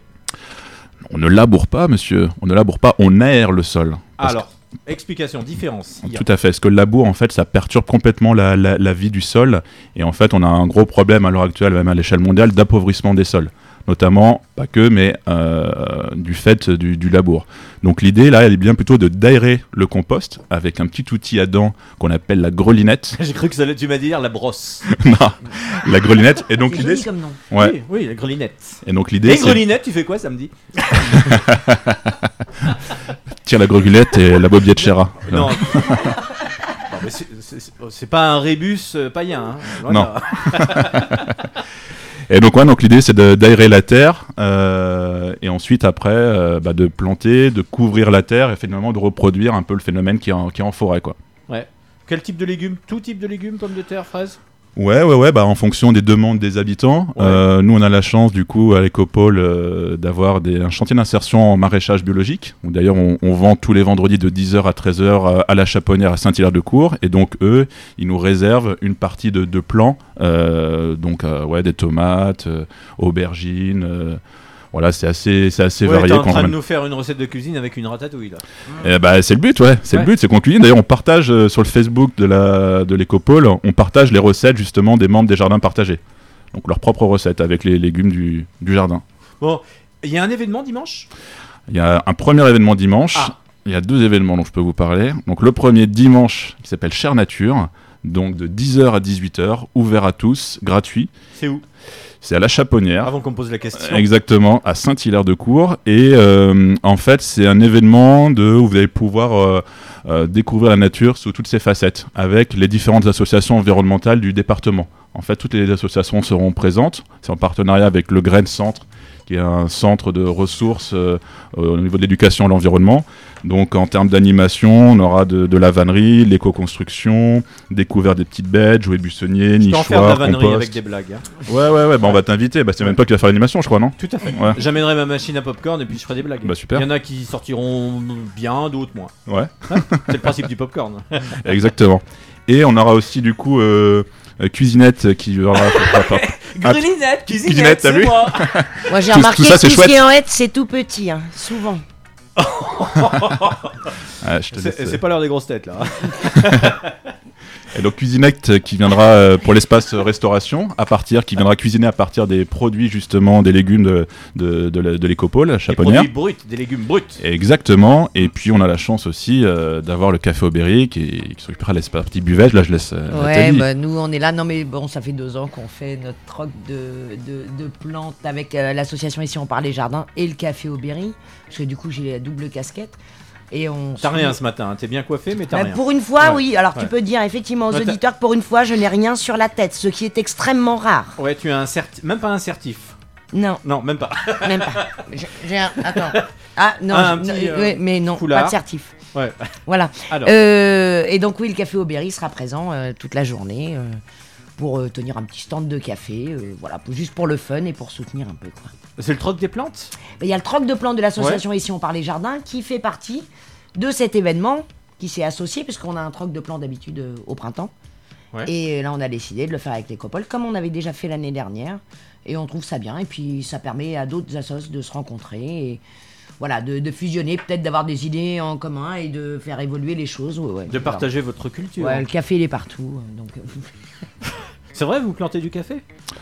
On ne laboure pas, monsieur, on ne laboure pas, on aère le sol. Parce Alors, explication, différence. Il y a- Tout à fait. Parce que le labour, en fait, ça perturbe complètement la, la- la vie du sol. Et en fait, on a un gros problème à l'heure actuelle, même à l'échelle mondiale, d'appauvrissement des sols. Notamment, pas que, mais euh, du fait du, du labour. Donc l'idée, là, elle est bien plutôt de d'aérer le compost avec un petit outil à dents qu'on appelle la grelinette. J'ai cru que ça allait- tu m'as dit dire la brosse. non, la grelinette. Et donc l'idée... comme nom. Ouais. Oui, oui, la grelinette. Et donc l'idée, Et grelinette, tu fais quoi samedi? Tire la grelinette et la bobbiette chéra. Non. Non, c'est- pas un rébus euh, païen. hein. Voilà. Et donc, ouais, donc l'idée c'est de- d'aérer la terre euh, et ensuite après euh, bah, de planter, de couvrir la terre et finalement de reproduire un peu le phénomène qui est en, qui est en forêt, quoi. Ouais. Quel type de légumes? Tout type de légumes, pommes de terre, fraises? Ouais, ouais, ouais, bah, en fonction des demandes des habitants. Euh, nous, on a la chance, du coup, à l'Écopole, euh, d'avoir des- un chantier d'insertion en maraîchage biologique. D'ailleurs, on, on vend tous les vendredis de 10h à 13h à la Chaponnière à Saint-Hilaire-de-Cour. Et donc, eux, ils nous réservent une partie de, de plants. euh, donc, euh, ouais, des tomates, euh, aubergines. Voilà, c'est assez, c'est assez Ouais, varié. T'es en train de nous faire une recette de cuisine avec une ratatouille là. Bah, c'est le but, ouais. C'est Ouais. le but, c'est qu'on cuisine. D'ailleurs, on partage euh, sur le Facebook de la de l'écopole, on partage les recettes justement des membres des jardins partagés. Donc leurs propres recettes avec les légumes du, du jardin. Bon, il y a un événement dimanche? Il y a un premier événement dimanche. Ah. Il y a deux événements dont je peux vous parler. Donc le premier dimanche qui s'appelle Cher Nature. Donc de 10h à 18h, ouvert à tous, gratuit. C'est où? C'est à la Chaponnière. Avant qu'on pose la question. Exactement, à Saint-Hilaire-de-Cour. Et euh, en fait, c'est un événement de, où vous allez pouvoir euh, euh, découvrir la nature sous toutes ses facettes, avec les différentes associations environnementales du département. En fait, toutes les associations seront présentes. C'est en partenariat avec le Grain Centre, qui est un centre de ressources euh, au niveau de l'éducation de l'environnement. Donc, en termes d'animation, on aura de, de la vannerie, l'éco-construction, découvert des petites bêtes, Je peux en faire de la vannerie compost. avec des blagues. hein. Ouais, ouais, ouais, bah, on va t'inviter. Bah, c'est même toi qui vas faire l'animation, je crois, non? Tout à fait. Ouais. J'amènerai ma machine à popcorn et puis je ferai des blagues. Bah, super. Il y en a qui sortiront bien, d'autres moins. Ouais. c'est le principe du popcorn. Exactement. Et on aura aussi du coup euh, Cuisinette qui aura. Grulinette, Cuisinette, Cuisinette, t'as c'est vu moi. Moi j'ai Tout- remarqué tout ça, que c'est tout ce qui chouette. est en hête, c'est tout petit, hein, souvent. Ah, C'est c'est pas l'heure des grosses têtes là. Et donc Cuisinect qui viendra euh, pour l'espace euh, restauration, à partir, qui viendra cuisiner à partir des produits justement des légumes de, de, de, la- de l'écopole Des chaponnière. produits bruts, des légumes bruts. Exactement. Et puis on a la chance aussi euh, d'avoir le café Aubéry qui, qui s'occupera de la partie buvette. Là je laisse euh, Ouais, bah, nous on est là. Non mais bon, ça fait deux ans qu'on fait notre troc de, de, de plantes avec euh, l'association ici on parle des jardins et le café Aubéry. Parce que du coup j'ai la double casquette. Et on T'as rien ce matin, hein. t'es bien coiffé mais t'as Bah, rien. pour une fois, Ouais. oui. Alors Ouais. tu peux dire effectivement aux Ouais, auditeurs que pour une fois je n'ai rien sur la tête, ce qui est extrêmement rare. Ouais, tu as un certi... même pas un certif. Non. Non, même pas. Même pas. J'ai- un. Attends. Ah non, Ah, je- petit, euh, mais non, foulard. pas de certif. Ouais. Voilà. Alors. Euh, et donc oui, le café Aubéry sera présent euh, toute la journée euh, pour tenir un petit stand de café, voilà, juste pour le fun et pour soutenir un peu quoi. C'est le troc des plantes Il y a le troc de plantes de l'association ici on parle des jardins qui fait partie de cet événement qui s'est associé puisqu'on a un troc de plantes d'habitude euh, au printemps. Ouais. Et là on a décidé de le faire avec les copoles comme on avait déjà fait l'année dernière et on trouve ça bien et puis ça permet à d'autres assos de se rencontrer et voilà de, de fusionner peut-être d'avoir des idées en commun et de faire évoluer les choses ouais, ouais. De partager votre culture. Le café il est partout euh, donc euh, C'est vrai, vous plantez du café?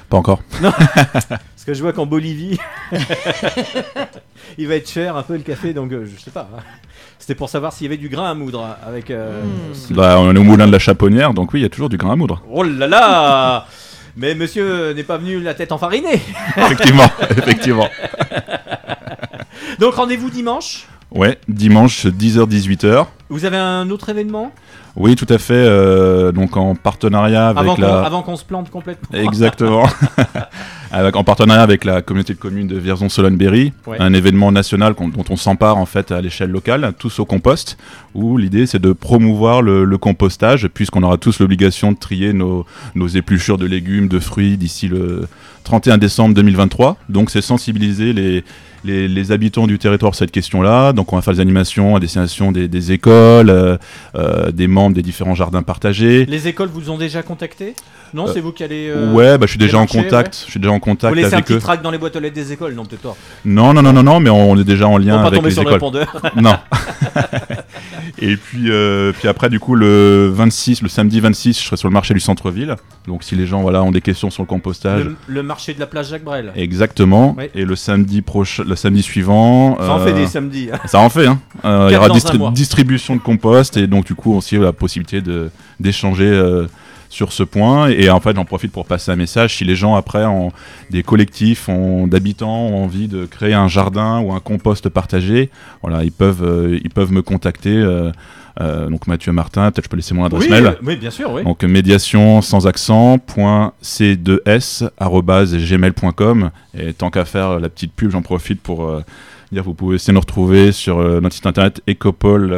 Pas encore. Non. Parce que je vois qu'en Bolivie, il va être cher un peu le café, donc euh, je sais pas. C'était pour savoir s'il y avait du grain à moudre avec. euh, ce- Bah, on est au moulin de la Chaponnière, donc oui, il y a toujours du grain à moudre. Oh là là Mais monsieur n'est pas venu la tête enfarinée Effectivement, effectivement. Donc rendez-vous dimanche? Ouais, dimanche 10h-18h. Vous avez un autre événement? Oui, tout à fait. euh, donc en partenariat avec avant la. avant qu'on se plante complètement. Exactement. avec, en partenariat avec la communauté de communes de Vierzon-Solonne-Berry, Ouais. un événement national dont on s'empare en fait à l'échelle locale, tous au compost, où l'idée c'est de promouvoir le, le compostage, puisqu'on aura tous l'obligation de trier nos, nos épluchures de légumes, de fruits d'ici le 31 décembre 2023. Donc c'est sensibiliser les, les, les habitants du territoire sur cette question-là. Donc on va faire des animations à destination des, des écoles, euh, euh, des membres des différents jardins partagés. Les écoles vous ont déjà contacté? Non, Euh, c'est vous qui allez. ouais, bah, je suis déjà en contact. ouais. Je suis déjà en contact Vous laissez un petit eux. tract dans les boîtes aux lettres des écoles, non peut-être. Non, non, non, non, non, mais on est déjà en lien pas avec les sur le écoles. répondeur. non. Et puis, euh, puis après, du coup, le 26, le samedi 26, je serai sur le marché du centre-ville. Donc, si les gens voilà, ont des questions sur le compostage. Le, le marché de la place Jacques Brel. Exactement. Et le samedi prochain, le samedi suivant. Ça en euh, fait des samedis, hein. Ça en fait. Hein. Euh, il y aura distri- distribution de compost et donc du coup aussi la possibilité de d'échanger euh, sur ce point. Et en fait, j'en profite pour passer un message. Si les gens après, ont des collectifs ont- d'habitants ont envie de créer un jardin ou un compost partagé, voilà, ils peuvent euh, ils peuvent me contacter. euh, euh, donc Mathieu Martin, peut-être je peux laisser mon adresse Oui, mail. oui, bien sûr, oui. Donc médiation sans accent point c2s arobase gmail.com et tant qu'à faire la petite pub, j'en profite pour euh, dire vous pouvez essayer de nous retrouver sur euh, notre site internet ecopol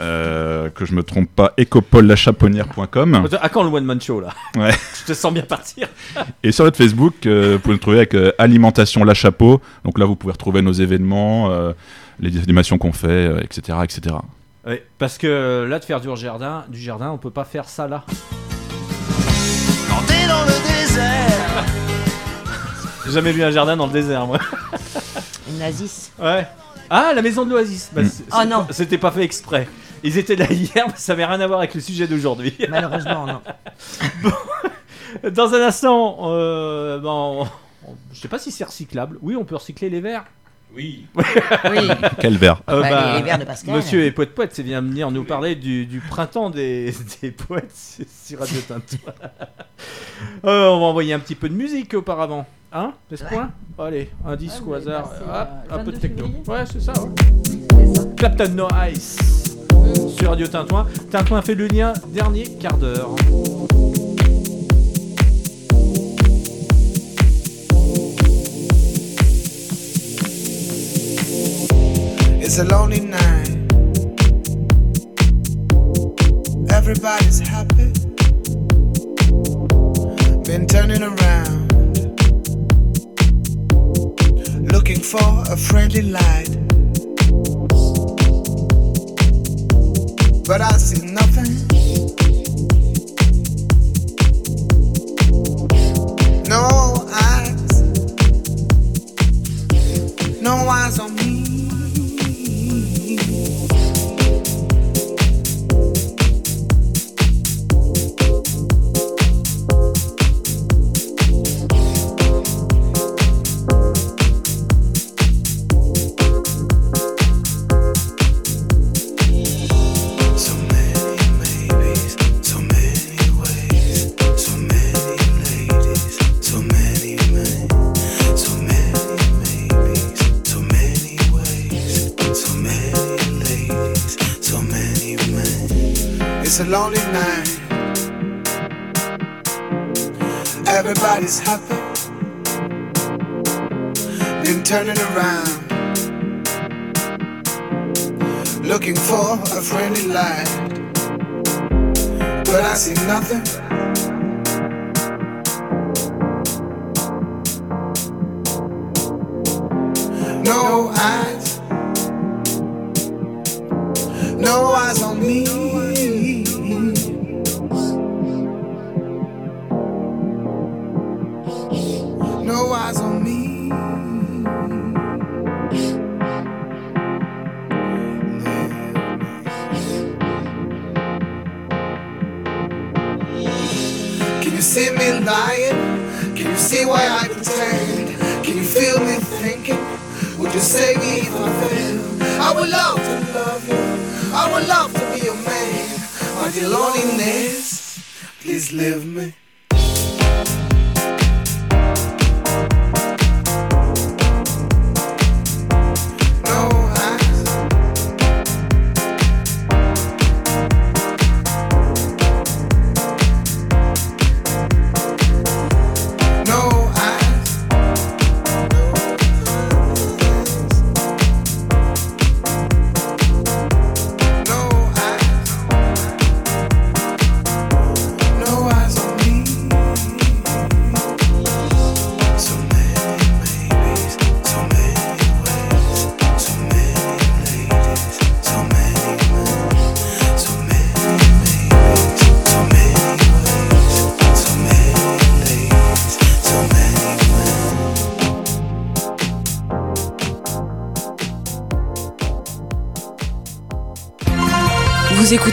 euh, que je me trompe pas ecopollachaponnière.com À quand le one man show là Ouais. Je te sens bien partir. et sur notre Facebook, euh, vous pouvez nous trouver avec euh, Alimentation La Chapeau. Donc là, vous pouvez retrouver nos événements, euh, les animations qu'on fait, euh, etc., etc. Ouais, parce que là, de faire du jardin, du jardin, on peut pas faire ça là. Quand t'es dans le désert. J'ai jamais vu un jardin dans le désert, moi. Une Oasis. Ouais. Ah, la maison de l'Oasis. Bah, c'est- Oh non. C'était pas fait exprès. Ils étaient là hier, mais ça n'avait rien à voir avec le sujet d'aujourd'hui. Malheureusement, non. Bon. Dans un instant, euh, bon, on- je sais pas si c'est recyclable. Oui, on peut recycler les verres. Oui. Quel verre Euh, Bah, bah, les vers de Pascal. Monsieur et poète poète, c'est bien venir nous parler du, du printemps des, des poètes sur Radio Tintoin. Euh, on va envoyer un petit peu de musique auparavant. Hein N'est-ce point Allez, un disque au hasard. Hop, un peu de techno. Ouais, c'est ça, ouais. Clapton No Ice sur Radio Tintouin. Tintouin fait le lien dernier quart d'heure. It's a lonely night. Everybody's happy. Been turning around. Looking for a friendly light. But I see nothing. No eyes. No eyes on me.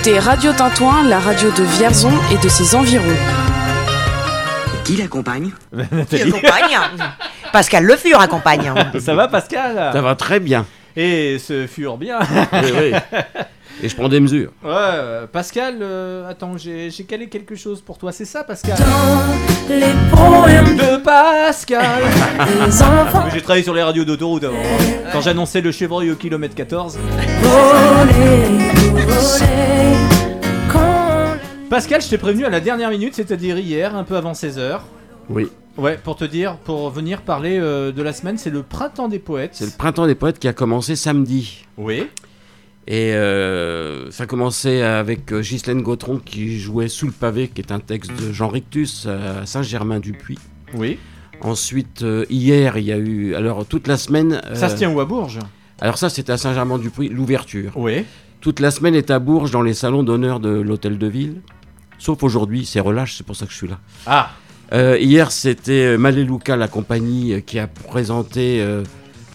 Écoutez Radio Tintouin, la radio de Vierzon et de ses environs. Qui l'accompagne? Qui Nathalie. accompagne? Pascal Le Fur accompagne. Ça va Pascal? Ça va très bien. Et ce furent bien. Oui, oui. Et je prends des mesures. Ouais, euh, Pascal, euh, attends, j'ai j'ai calé quelque chose pour toi, c'est ça Pascal? Les poèmes de Pascal des enfants. J'ai travaillé sur les radios d'autoroute avant. Quand j'annonçais le chevreuil au kilomètre 14. Voler, voler, quand Pascal, je t'ai prévenu à la dernière minute, c'est-à-dire hier, un peu avant 16h. Oui. Ouais, pour te dire, pour venir parler euh, de la semaine, c'est le printemps des poètes. C'est le printemps des poètes qui a commencé samedi. Oui. Et euh, ça a commencé avec euh, Ghislaine Gautron qui jouait Sous le pavé, qui est un texte de Jean Rictus à Saint-Germain-du-Puy. Oui. Ensuite, euh, hier, il y a eu. Alors, toute la semaine. Ça euh, se tient où à Bourges? Alors, ça, c'était à Saint-Germain-du-Puy, l'ouverture. Oui. Toute la semaine est à Bourges dans les salons d'honneur de l'hôtel de ville. Sauf aujourd'hui, c'est relâche, c'est pour ça que je suis là. Ah Euh, hier, c'était euh, Malélouka, la compagnie, euh, qui a présenté euh,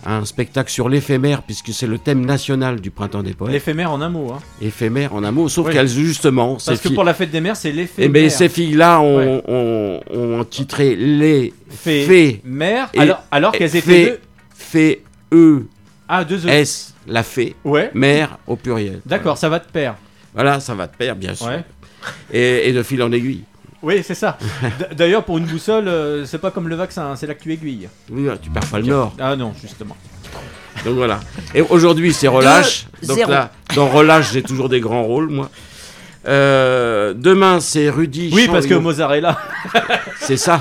un spectacle sur l'éphémère, puisque c'est le thème national du Printemps des Poètes. L'éphémère en un mot. Hein. Éphémère en un mot, sauf Oui. qu'elles, justement. ces Parce que pour la fête des mères, c'est Eh l'éphémère. ben, ces filles-là ont, Ouais. ont- ont titré les Fées- fées. mères, alors- alors qu'elles étaient fées- deux- Fées E Ah, deux E. S, la fée, Ouais. mère au pluriel. D'accord, ça va de pair. Voilà, ça va de pair, bien sûr. Ouais. Et, et de fil en aiguille. Oui, c'est ça. D'ailleurs, pour une boussole, euh, c'est pas comme le vaccin, hein, c'est là que tu aiguilles. Oui, tu perds pas le nord. Ah non, justement. Donc voilà. Et aujourd'hui, c'est relâche. Deux, Donc zéro. là, dans relâche, j'ai toujours des grands rôles, moi. Euh, demain, c'est Rudy. Oui, parce que Chanliot. mozzarella. C'est ça.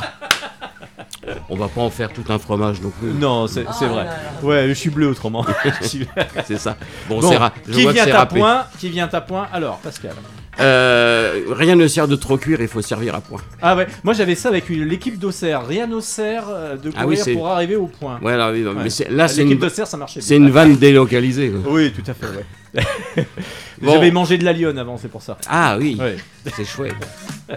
On va pas en faire tout un fromage non plus. Non, c'est vrai. Ouais, je suis bleu autrement. C'est ça. Bon, c'est ra- je Qui vient à point Qui vient à point Alors, Pascal. Euh, rien ne sert de trop cuire, il faut servir à point. Ah ouais, moi j'avais ça avec l'équipe d'Auxerre. Rien n'Auxerre euh, de Ah oui, courir pour arriver au point. Ouais, là, oui, Ouais. mais c'est- là, c'est L'équipe une, d'Auxerre, ça marchait c'est bien. une vanne délocalisée. quoi. Oui, tout à fait, ouais. Bon. J'avais mangé de la lionne avant, c'est pour ça. Ah oui, Ouais. c'est chouette.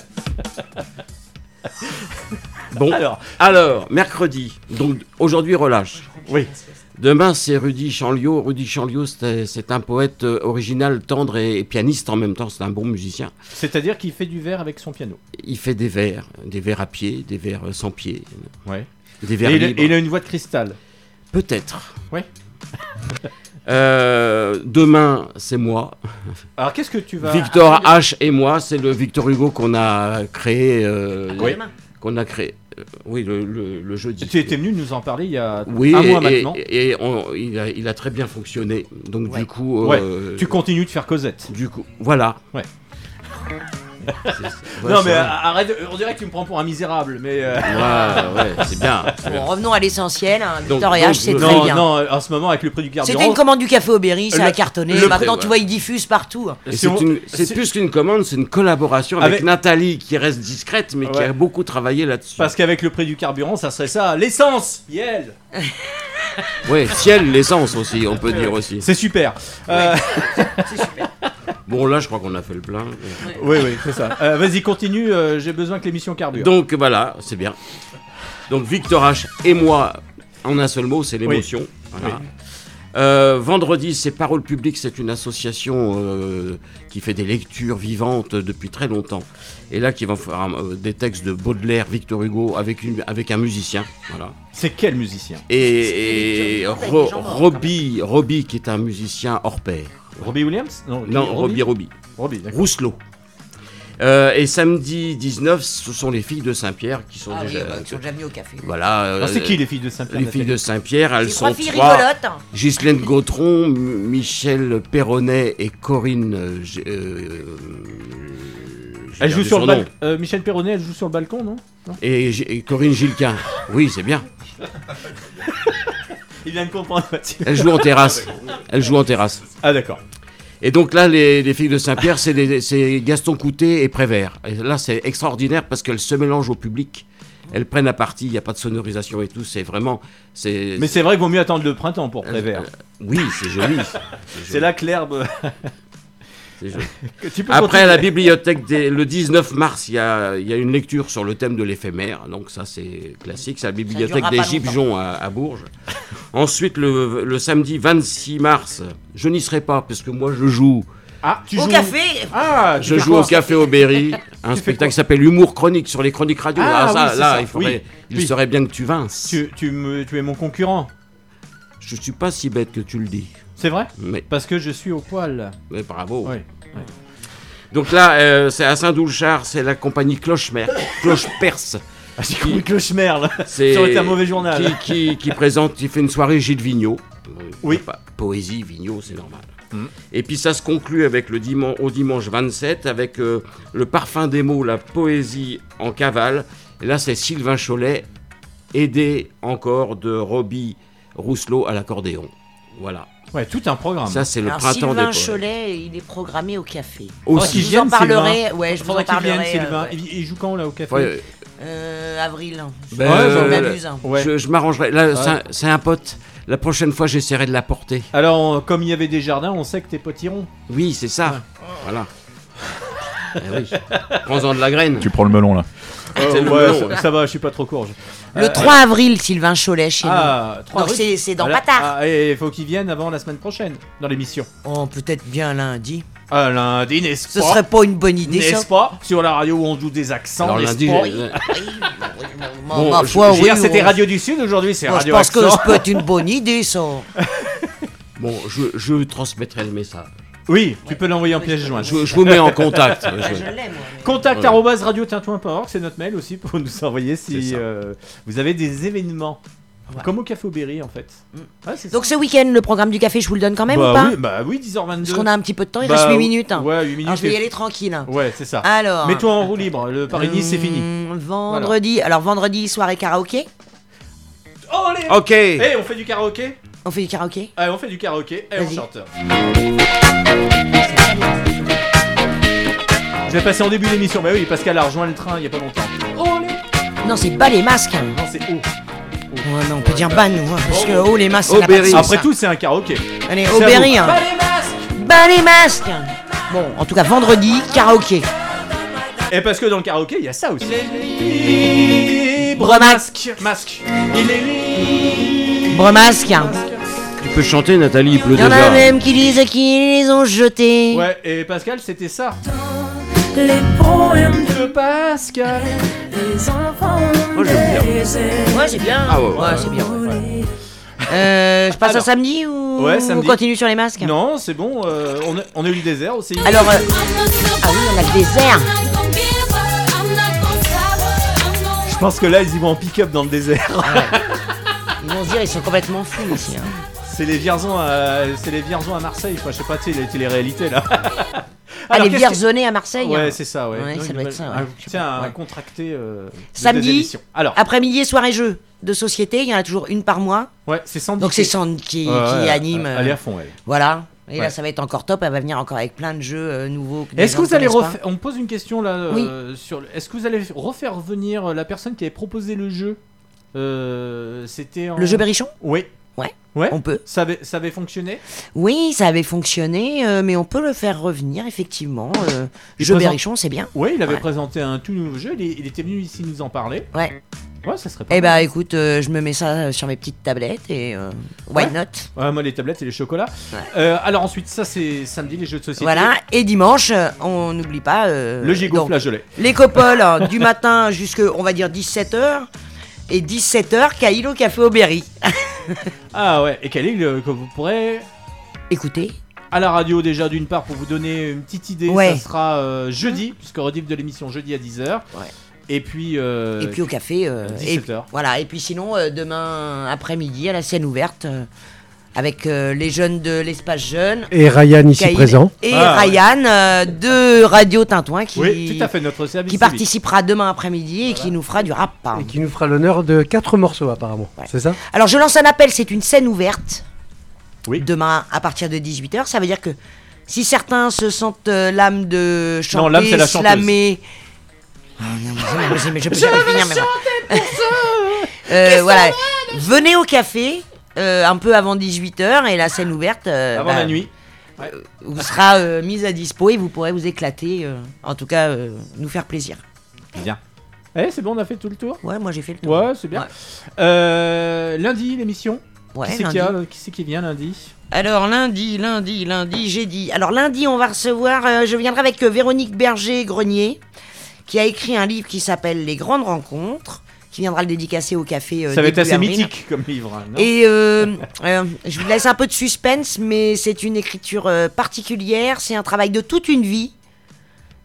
Bon, Alors. alors, mercredi, donc aujourd'hui relâche. Oui. Demain, c'est Rudy Chanliot. Rudy Chanliot, c'est un poète euh, original, tendre et, et pianiste en même temps. C'est un bon musicien. C'est-à-dire qu'il fait du verre avec son piano. Il fait des vers, des vers à pied, des vers euh, sans pied, Ouais. des vers Et il, a- libres. et il a une voix de cristal. Peut-être. Ouais. Euh, demain, c'est moi. Alors qu'est-ce que tu vas. Victor H et moi, c'est le Victor Hugo qu'on a créé. euh, Oui. Qu'on a créé. Euh, oui, le, le, le jeudi. Tu étais venu nous en parler il y a Oui, un et, mois et- maintenant. et on- il, a, il a très bien fonctionné. Donc du coup, Ouais. euh, Tu continues de faire Cosette. du coup, voilà. Ouais. Non c'est mais vrai. euh, arrête, on dirait que tu me prends pour un misérable, mais. euh, Ouais, ouais, c'est bien. c'est bien. Bon, revenons à l'essentiel. Hein. Donc- Victor et donc, H, c'est très non, bien. non, en ce moment avec le prix du carburant. C'était une commande du café au Berry, ça Le- a cartonné. le- Maintenant, Ouais. tu vois, ils diffusent partout. Et Si C'est on- une- c'est c'est- plus qu'une commande, c'est une collaboration avec, Avec- Nathalie qui reste discrète, mais qui Ouais. a beaucoup travaillé là-dessus. Parce qu'avec le prix du carburant, ça serait ça, l'essence, Yel. Ouais, ciel, l'essence aussi, on peut dire aussi. C'est super. Euh, Bon, là, je crois qu'on a fait le plein. oui, oui, c'est ça. Euh, Vas-y, continue. euh, J'ai besoin que l'émission carbure. Donc voilà, c'est bien. Donc Victor H et moi, en un seul mot, c'est l'émotion. Voilà. Oui. Euh, vendredi, c'est Parole Publique, c'est une association euh, qui fait des lectures vivantes depuis très longtemps. Et là, qui va faire euh, des textes de Baudelaire, Victor Hugo, avec, une, avec un musicien. Voilà. C'est quel musicien? Et, et Ro- Robbie, qui est un musicien hors pair. Robbie Williams Non, Non, Robbie, Robbie. Robbie, d'accord. Rousselot. Euh, et samedi 19, ce sont les filles de Saint-Pierre qui sont Ah oui, déjà. bah, ils sont déjà venus au café. Voilà. euh, c'est qui les filles de Saint-Pierre Les filles de Saint-Pierre, elles sont trois filles trois. rigolotes. hein. Ghislaine Gautron, Michel Perronnet et Corinne. euh, euh, Elle joue sur le balcon. Euh, Michel Perronnet, elle joue sur le balcon, non, Non? Et, G- et Corinne Gilquin. Oui, c'est bien. Il vient de comprendre. Elle joue en terrasse. Elle joue en terrasse. Ah, d'accord. Et donc là, les, les filles de Saint-Pierre, c'est Gaston Coutet et Prévert. Et là, c'est extraordinaire parce qu'elles se mélangent au public. Elles prennent à partie, il n'y a pas de sonorisation et tout. C'est vraiment. Mais c'est vrai qu'il vaut mieux attendre le printemps pour Prévert. Euh, oui, c'est joli. C'est là que l'herbe. Après, à la bibliothèque, des- le 19 mars, il y a, il y a une lecture sur le thème de l'éphémère. Donc, ça, c'est classique. C'est la bibliothèque des Gibjons à, à Bourges. Ensuite, le, le samedi 26 mars, je n'y serai pas parce que moi, je joue. Ah, tu Au joues. café Ah, tu Je joue au Café Aubéry, un spectacle qui s'appelle Humour chronique sur les chroniques radio. Ah, Ah, ça, oui, c'est là, ça. il, faudrait- Oui. il Oui. serait bien que tu vinces. Tu, tu, me, tu es mon concurrent. Je suis pas si bête que tu le dis. C'est vrai Mais, Parce que je suis au poil. mais bravo. Oui. Donc là, euh, c'est à Saint-Doulchard, c'est la compagnie Cloche-Mer, Cloche-Perse. Ah, j'ai compris le schmerle. C'est Ça aurait été un mauvais journal. Qui, qui, qui présente, qui fait une soirée Gilles Vigneault. Oui. Pas- Poésie, Vigneault, c'est normal. Mhm. Et puis ça se conclut avec le dimanche, au dimanche 27 avec euh, le parfum des mots, la poésie en cavale. Et là, c'est Sylvain Cholet, aidé encore de Robbie Rousselot à l'accordéon. Voilà. Ouais, tout un programme. Ça, c'est le Alors, printemps des Sylvain poètes. Cholet, il est programmé au café. Aussi. Je vous en parlerai. Sylvain. Ouais, je vous Faudrait en parlerai. euh, Sylvain. ouais. Il, il joue quand là au café Ouais, Euh, avril. Ben, euh, m'amuse. Ouais. Je, je m'arrangerai. Là, Ouais. c'est un- pote. La prochaine fois, j'essaierai de l'apporter. Alors, on- comme il y avait des jardins, on sait que tes potes iront. Oui, c'est ça. Voilà. Eh oui. Prends-en de la graine. Tu prends le melon là. Le ouais, ça, ça va, je suis pas trop courge. Le Euh, 3 avril, Sylvain Cholet chez Ah, nous. 3 Donc avril. c'est c'est dans Voilà. Patard. Ah, et il faut qu'il vienne avant la semaine prochaine, dans l'émission. Oh, peut-être bien lundi. Ah, lundi, n'est-ce Ce pas serait pas une bonne idée, ça N'est-ce pas Sur la radio où on joue des accents, Alors, n'est-ce lundi, pas Bon, ma foi, Hier, oui, c'était on- Radio du Sud, aujourd'hui, c'est Moi, Radio Je pense que ça peut être une bonne idée, ça. Bon, je, je transmettrai le message. Oui, tu peux l'envoyer en pièce jointe. Je, je vous mets en contact. Ah, Je- Contact Voilà. arobase radiotintouin.org, c'est notre mail aussi pour nous envoyer si euh, vous avez des événements. Comme au Café Berry en fait. C'est Mm. Donc ce week-end, le programme du café, je vous le donne quand même bah, ou pas oui, bah oui, 10h22. Parce qu'on a un petit peu de temps, il Bah, reste 8 oui. minutes. hein. Ouais, 8 minutes. Alors je vais y et- aller tranquille. hein. Ouais, c'est ça. Alors. Mets-toi en roue libre, le Paris-Nice c'est fini. Hum, Vendredi, alors vendredi, soirée karaoké. Oh, allez Ok. Eh, on fait du karaoké? On fait du karaoké? Allez, on fait du karaoké et on Vas-y. chante. Je vais passer en début d'émission. Bah oui, Pascal a rejoint le train il y a pas longtemps. Non, c'est bas les masques. hein. Non, c'est haut. Ouais, non, on peut dire ban, ouais, parce que oh les masques. ça n'a pas de sens, Après ça. tout, c'est un karaoké. Allez, C'est au à Berry. vous. hein. Bas les masques. Bon, en tout cas, vendredi, karaoké. Et parce que dans le karaoké, il y a ça aussi. Libre masque. Masque. Il est libre. Libre masque. Tu peux chanter, Nathalie, il pleut Il y en déjà. a même qui disent qu'ils les ont jetés. Ouais, et Pascal, c'était ça. Les poèmes de Pascal. Les enfants. Moi, j'aime bien. Ouais, c'est bien. Ah ouais, ouais. c'est bien. ouais. Euh, je passe à samedi ou Ouais, samedi. on continue sur les masques Non, c'est bon. euh, on, a, on a eu le désert aussi. Alors, euh, ah oui, on a le désert. Je pense que là, ils y vont en pick-up dans le désert. Ils vont se dire, ils sont complètement fous ici. hein. C'est les Vierzons à, c'est les Vierzons à Marseille. Je sais pas, tu sais, les télé-réalités là. Ah, les que- Vierzonais à Marseille Ouais, hein. c'est ça, ouais. Ouais, Non, ça doit être ça. ouais. Un Ouais. contracté. euh, Samedi. Alors, après-midi, soirée jeu de société, il y en a toujours une par mois. ouais, c'est Sandy. Donc c'est qui- Sand qui, anime. Elle est euh, à fond, elle. Voilà. Et là, ça va être encore top. Elle va venir encore avec plein de jeux euh, nouveaux. les Est-ce que vous allez refaire On me pose une question là euh, sur. Est-ce que vous allez refaire venir la personne qui avait proposé le jeu C'était en... Le jeu Berrichon? Oui. Ouais. Ouais. On peut. Ça avait, ça avait fonctionné? Oui, ça avait fonctionné, euh, mais on peut le faire revenir, effectivement. Euh, jeu Berrichon, c'est bien. Oui, il avait Ouais. présenté un tout nouveau jeu. Il, il était venu ici nous en parler. Ouais. Ouais, ça serait pas Eh bah écoute, euh, je me mets ça euh, sur mes petites tablettes et why Ouais. not? Ouais, moi, les tablettes et les chocolats. Alors ensuite, ça c'est samedi, les jeux de société. Voilà, et dimanche, on n'oublie pas. Le gigot flageolet. Les copoles, hein, du matin jusqu'à, on va dire, 17h. Et 17h, Caïl au café au Berry. Ah ouais, et est le que vous pourrez Écoutez. à la radio déjà d'une part pour vous donner une petite idée. Ouais. Ça sera euh, jeudi, puisque rediff de l'émission jeudi à 10h. Et puis. euh, et puis au café. euh, et, 17h. voilà, et puis sinon, euh, demain après-midi, à la scène ouverte, euh, avec euh, les jeunes de l'espace jeune. Et Ryan ici présent. Et Ah. Ryan euh, de Radio Tintouin qui, Oui, tout à fait, notre service qui civique. participera demain après-midi et qui nous fera du rap. hein. Et qui nous fera l'honneur de quatre morceaux apparemment. C'est ça Alors je lance un appel, c'est une scène ouverte. Oui. Demain à partir de 18h, ça veut dire que si certains se sentent euh, l'âme de chanter, Non, l'âme, c'est la chanteuse. slammer. Ah, non, mais c'est- mais je peux jamais finir. mais Euh, voilà, venez au café euh, un peu avant 18h et la scène ouverte. euh, Avant bah, la nuit. Vous sera euh, mise à dispo et vous pourrez vous éclater. euh, en tout cas, euh, nous faire plaisir. Bien. Eh, c'est bon, on a fait tout le tour? Ouais, moi j'ai fait le tour. Ouais, c'est bien. Euh, lundi, l'émission? Ouais, qui c'est lundi. qui, a- qui c'est qui vient lundi? Alors lundi, lundi, lundi, j'ai dit. Alors lundi, on va recevoir. euh, je viendrai avec euh, Véronique Berger-Grenier, qui a écrit un livre qui s'appelle Les Grandes Rencontres, qui viendra le dédicacer au café. euh, Ça va être assez avril. mythique comme livre. non Et euh, euh, je vous laisse un peu de suspense, mais c'est une écriture particulière. C'est un travail de toute une vie.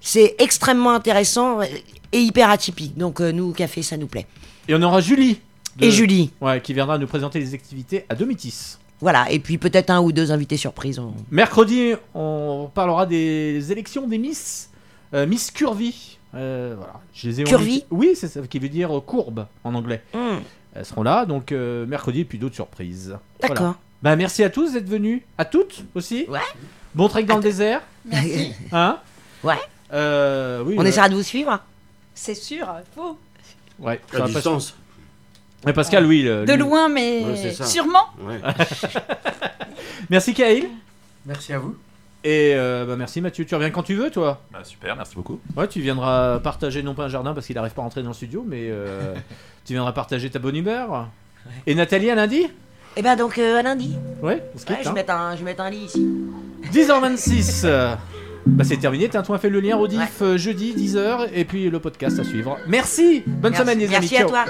C'est extrêmement intéressant et hyper atypique. Donc nous, au café, ça nous plaît. Et on aura Julie. Et Julie. Ouais, qui viendra nous présenter les activités à Domitis. Voilà. Et puis peut-être un ou deux invités surprises. on- Mercredi, on parlera des élections des Miss. Miss Curvy. Euh, voilà. Je les ai Curvy invitées- Oui, c'est ça qui veut dire euh, courbe en anglais. Hmm. Elles seront là, donc euh, mercredi, et puis d'autres surprises. D'accord. Voilà. Bah, merci à tous d'être venus. À toutes aussi. Ouais. Bon trek dans le désert. Merci. Hein Ouais. Euh, oui, On euh, essaiera de vous suivre. C'est sûr, faut. Ouais, À ça pas- distance. Mais Pascal, oui. le- De lui- loin, mais Ouais, sûrement. Ouais. Merci Kaïl. Merci à vous. Et euh, bah, merci Mathieu, tu reviens quand tu veux toi bah, Super, merci beaucoup. Ouais, tu viendras partager non pas un jardin parce qu'il n'arrive pas à rentrer dans le studio, mais euh, tu viendras partager ta bonne humeur. Et Nathalie à lundi Eh ben donc euh, à lundi. Ouais, je, hein. mets un, je mets un lit ici. 10h26 bah, c'est terminé, Tintin a fait le lien, Rodif euh, jeudi 10h et puis le podcast à suivre. Merci Bonne semaine les amis. Merci à toi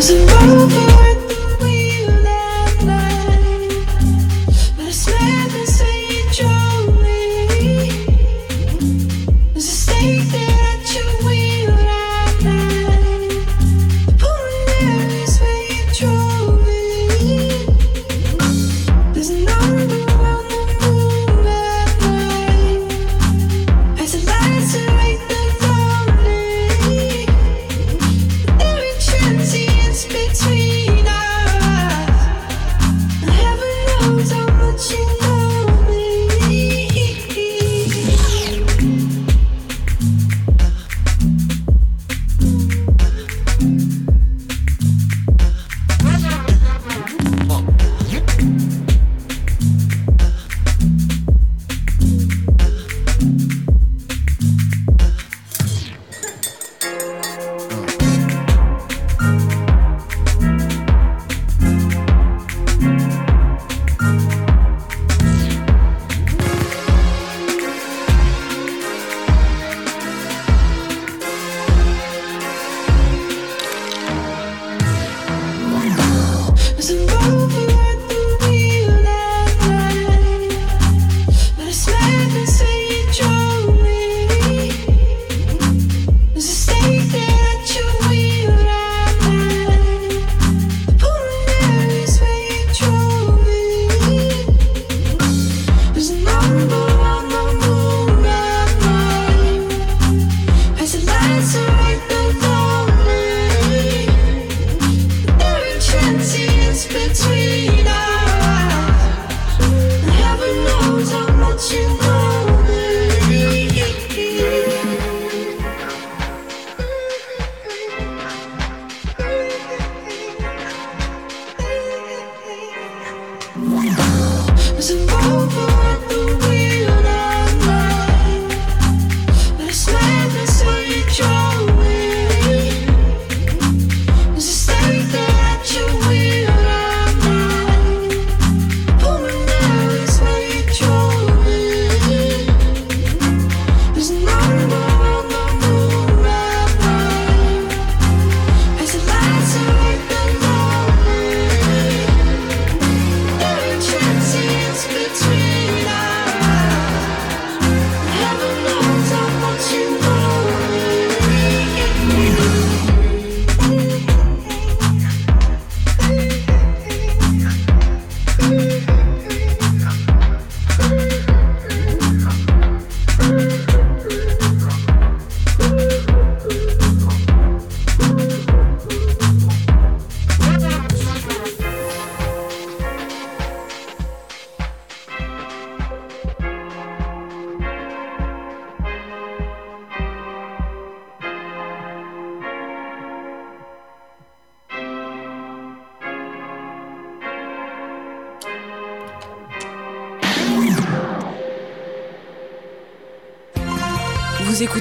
Is it love?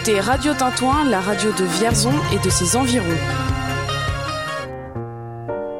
écoutez Radio Tintouin, la radio de Vierzon et de ses environs.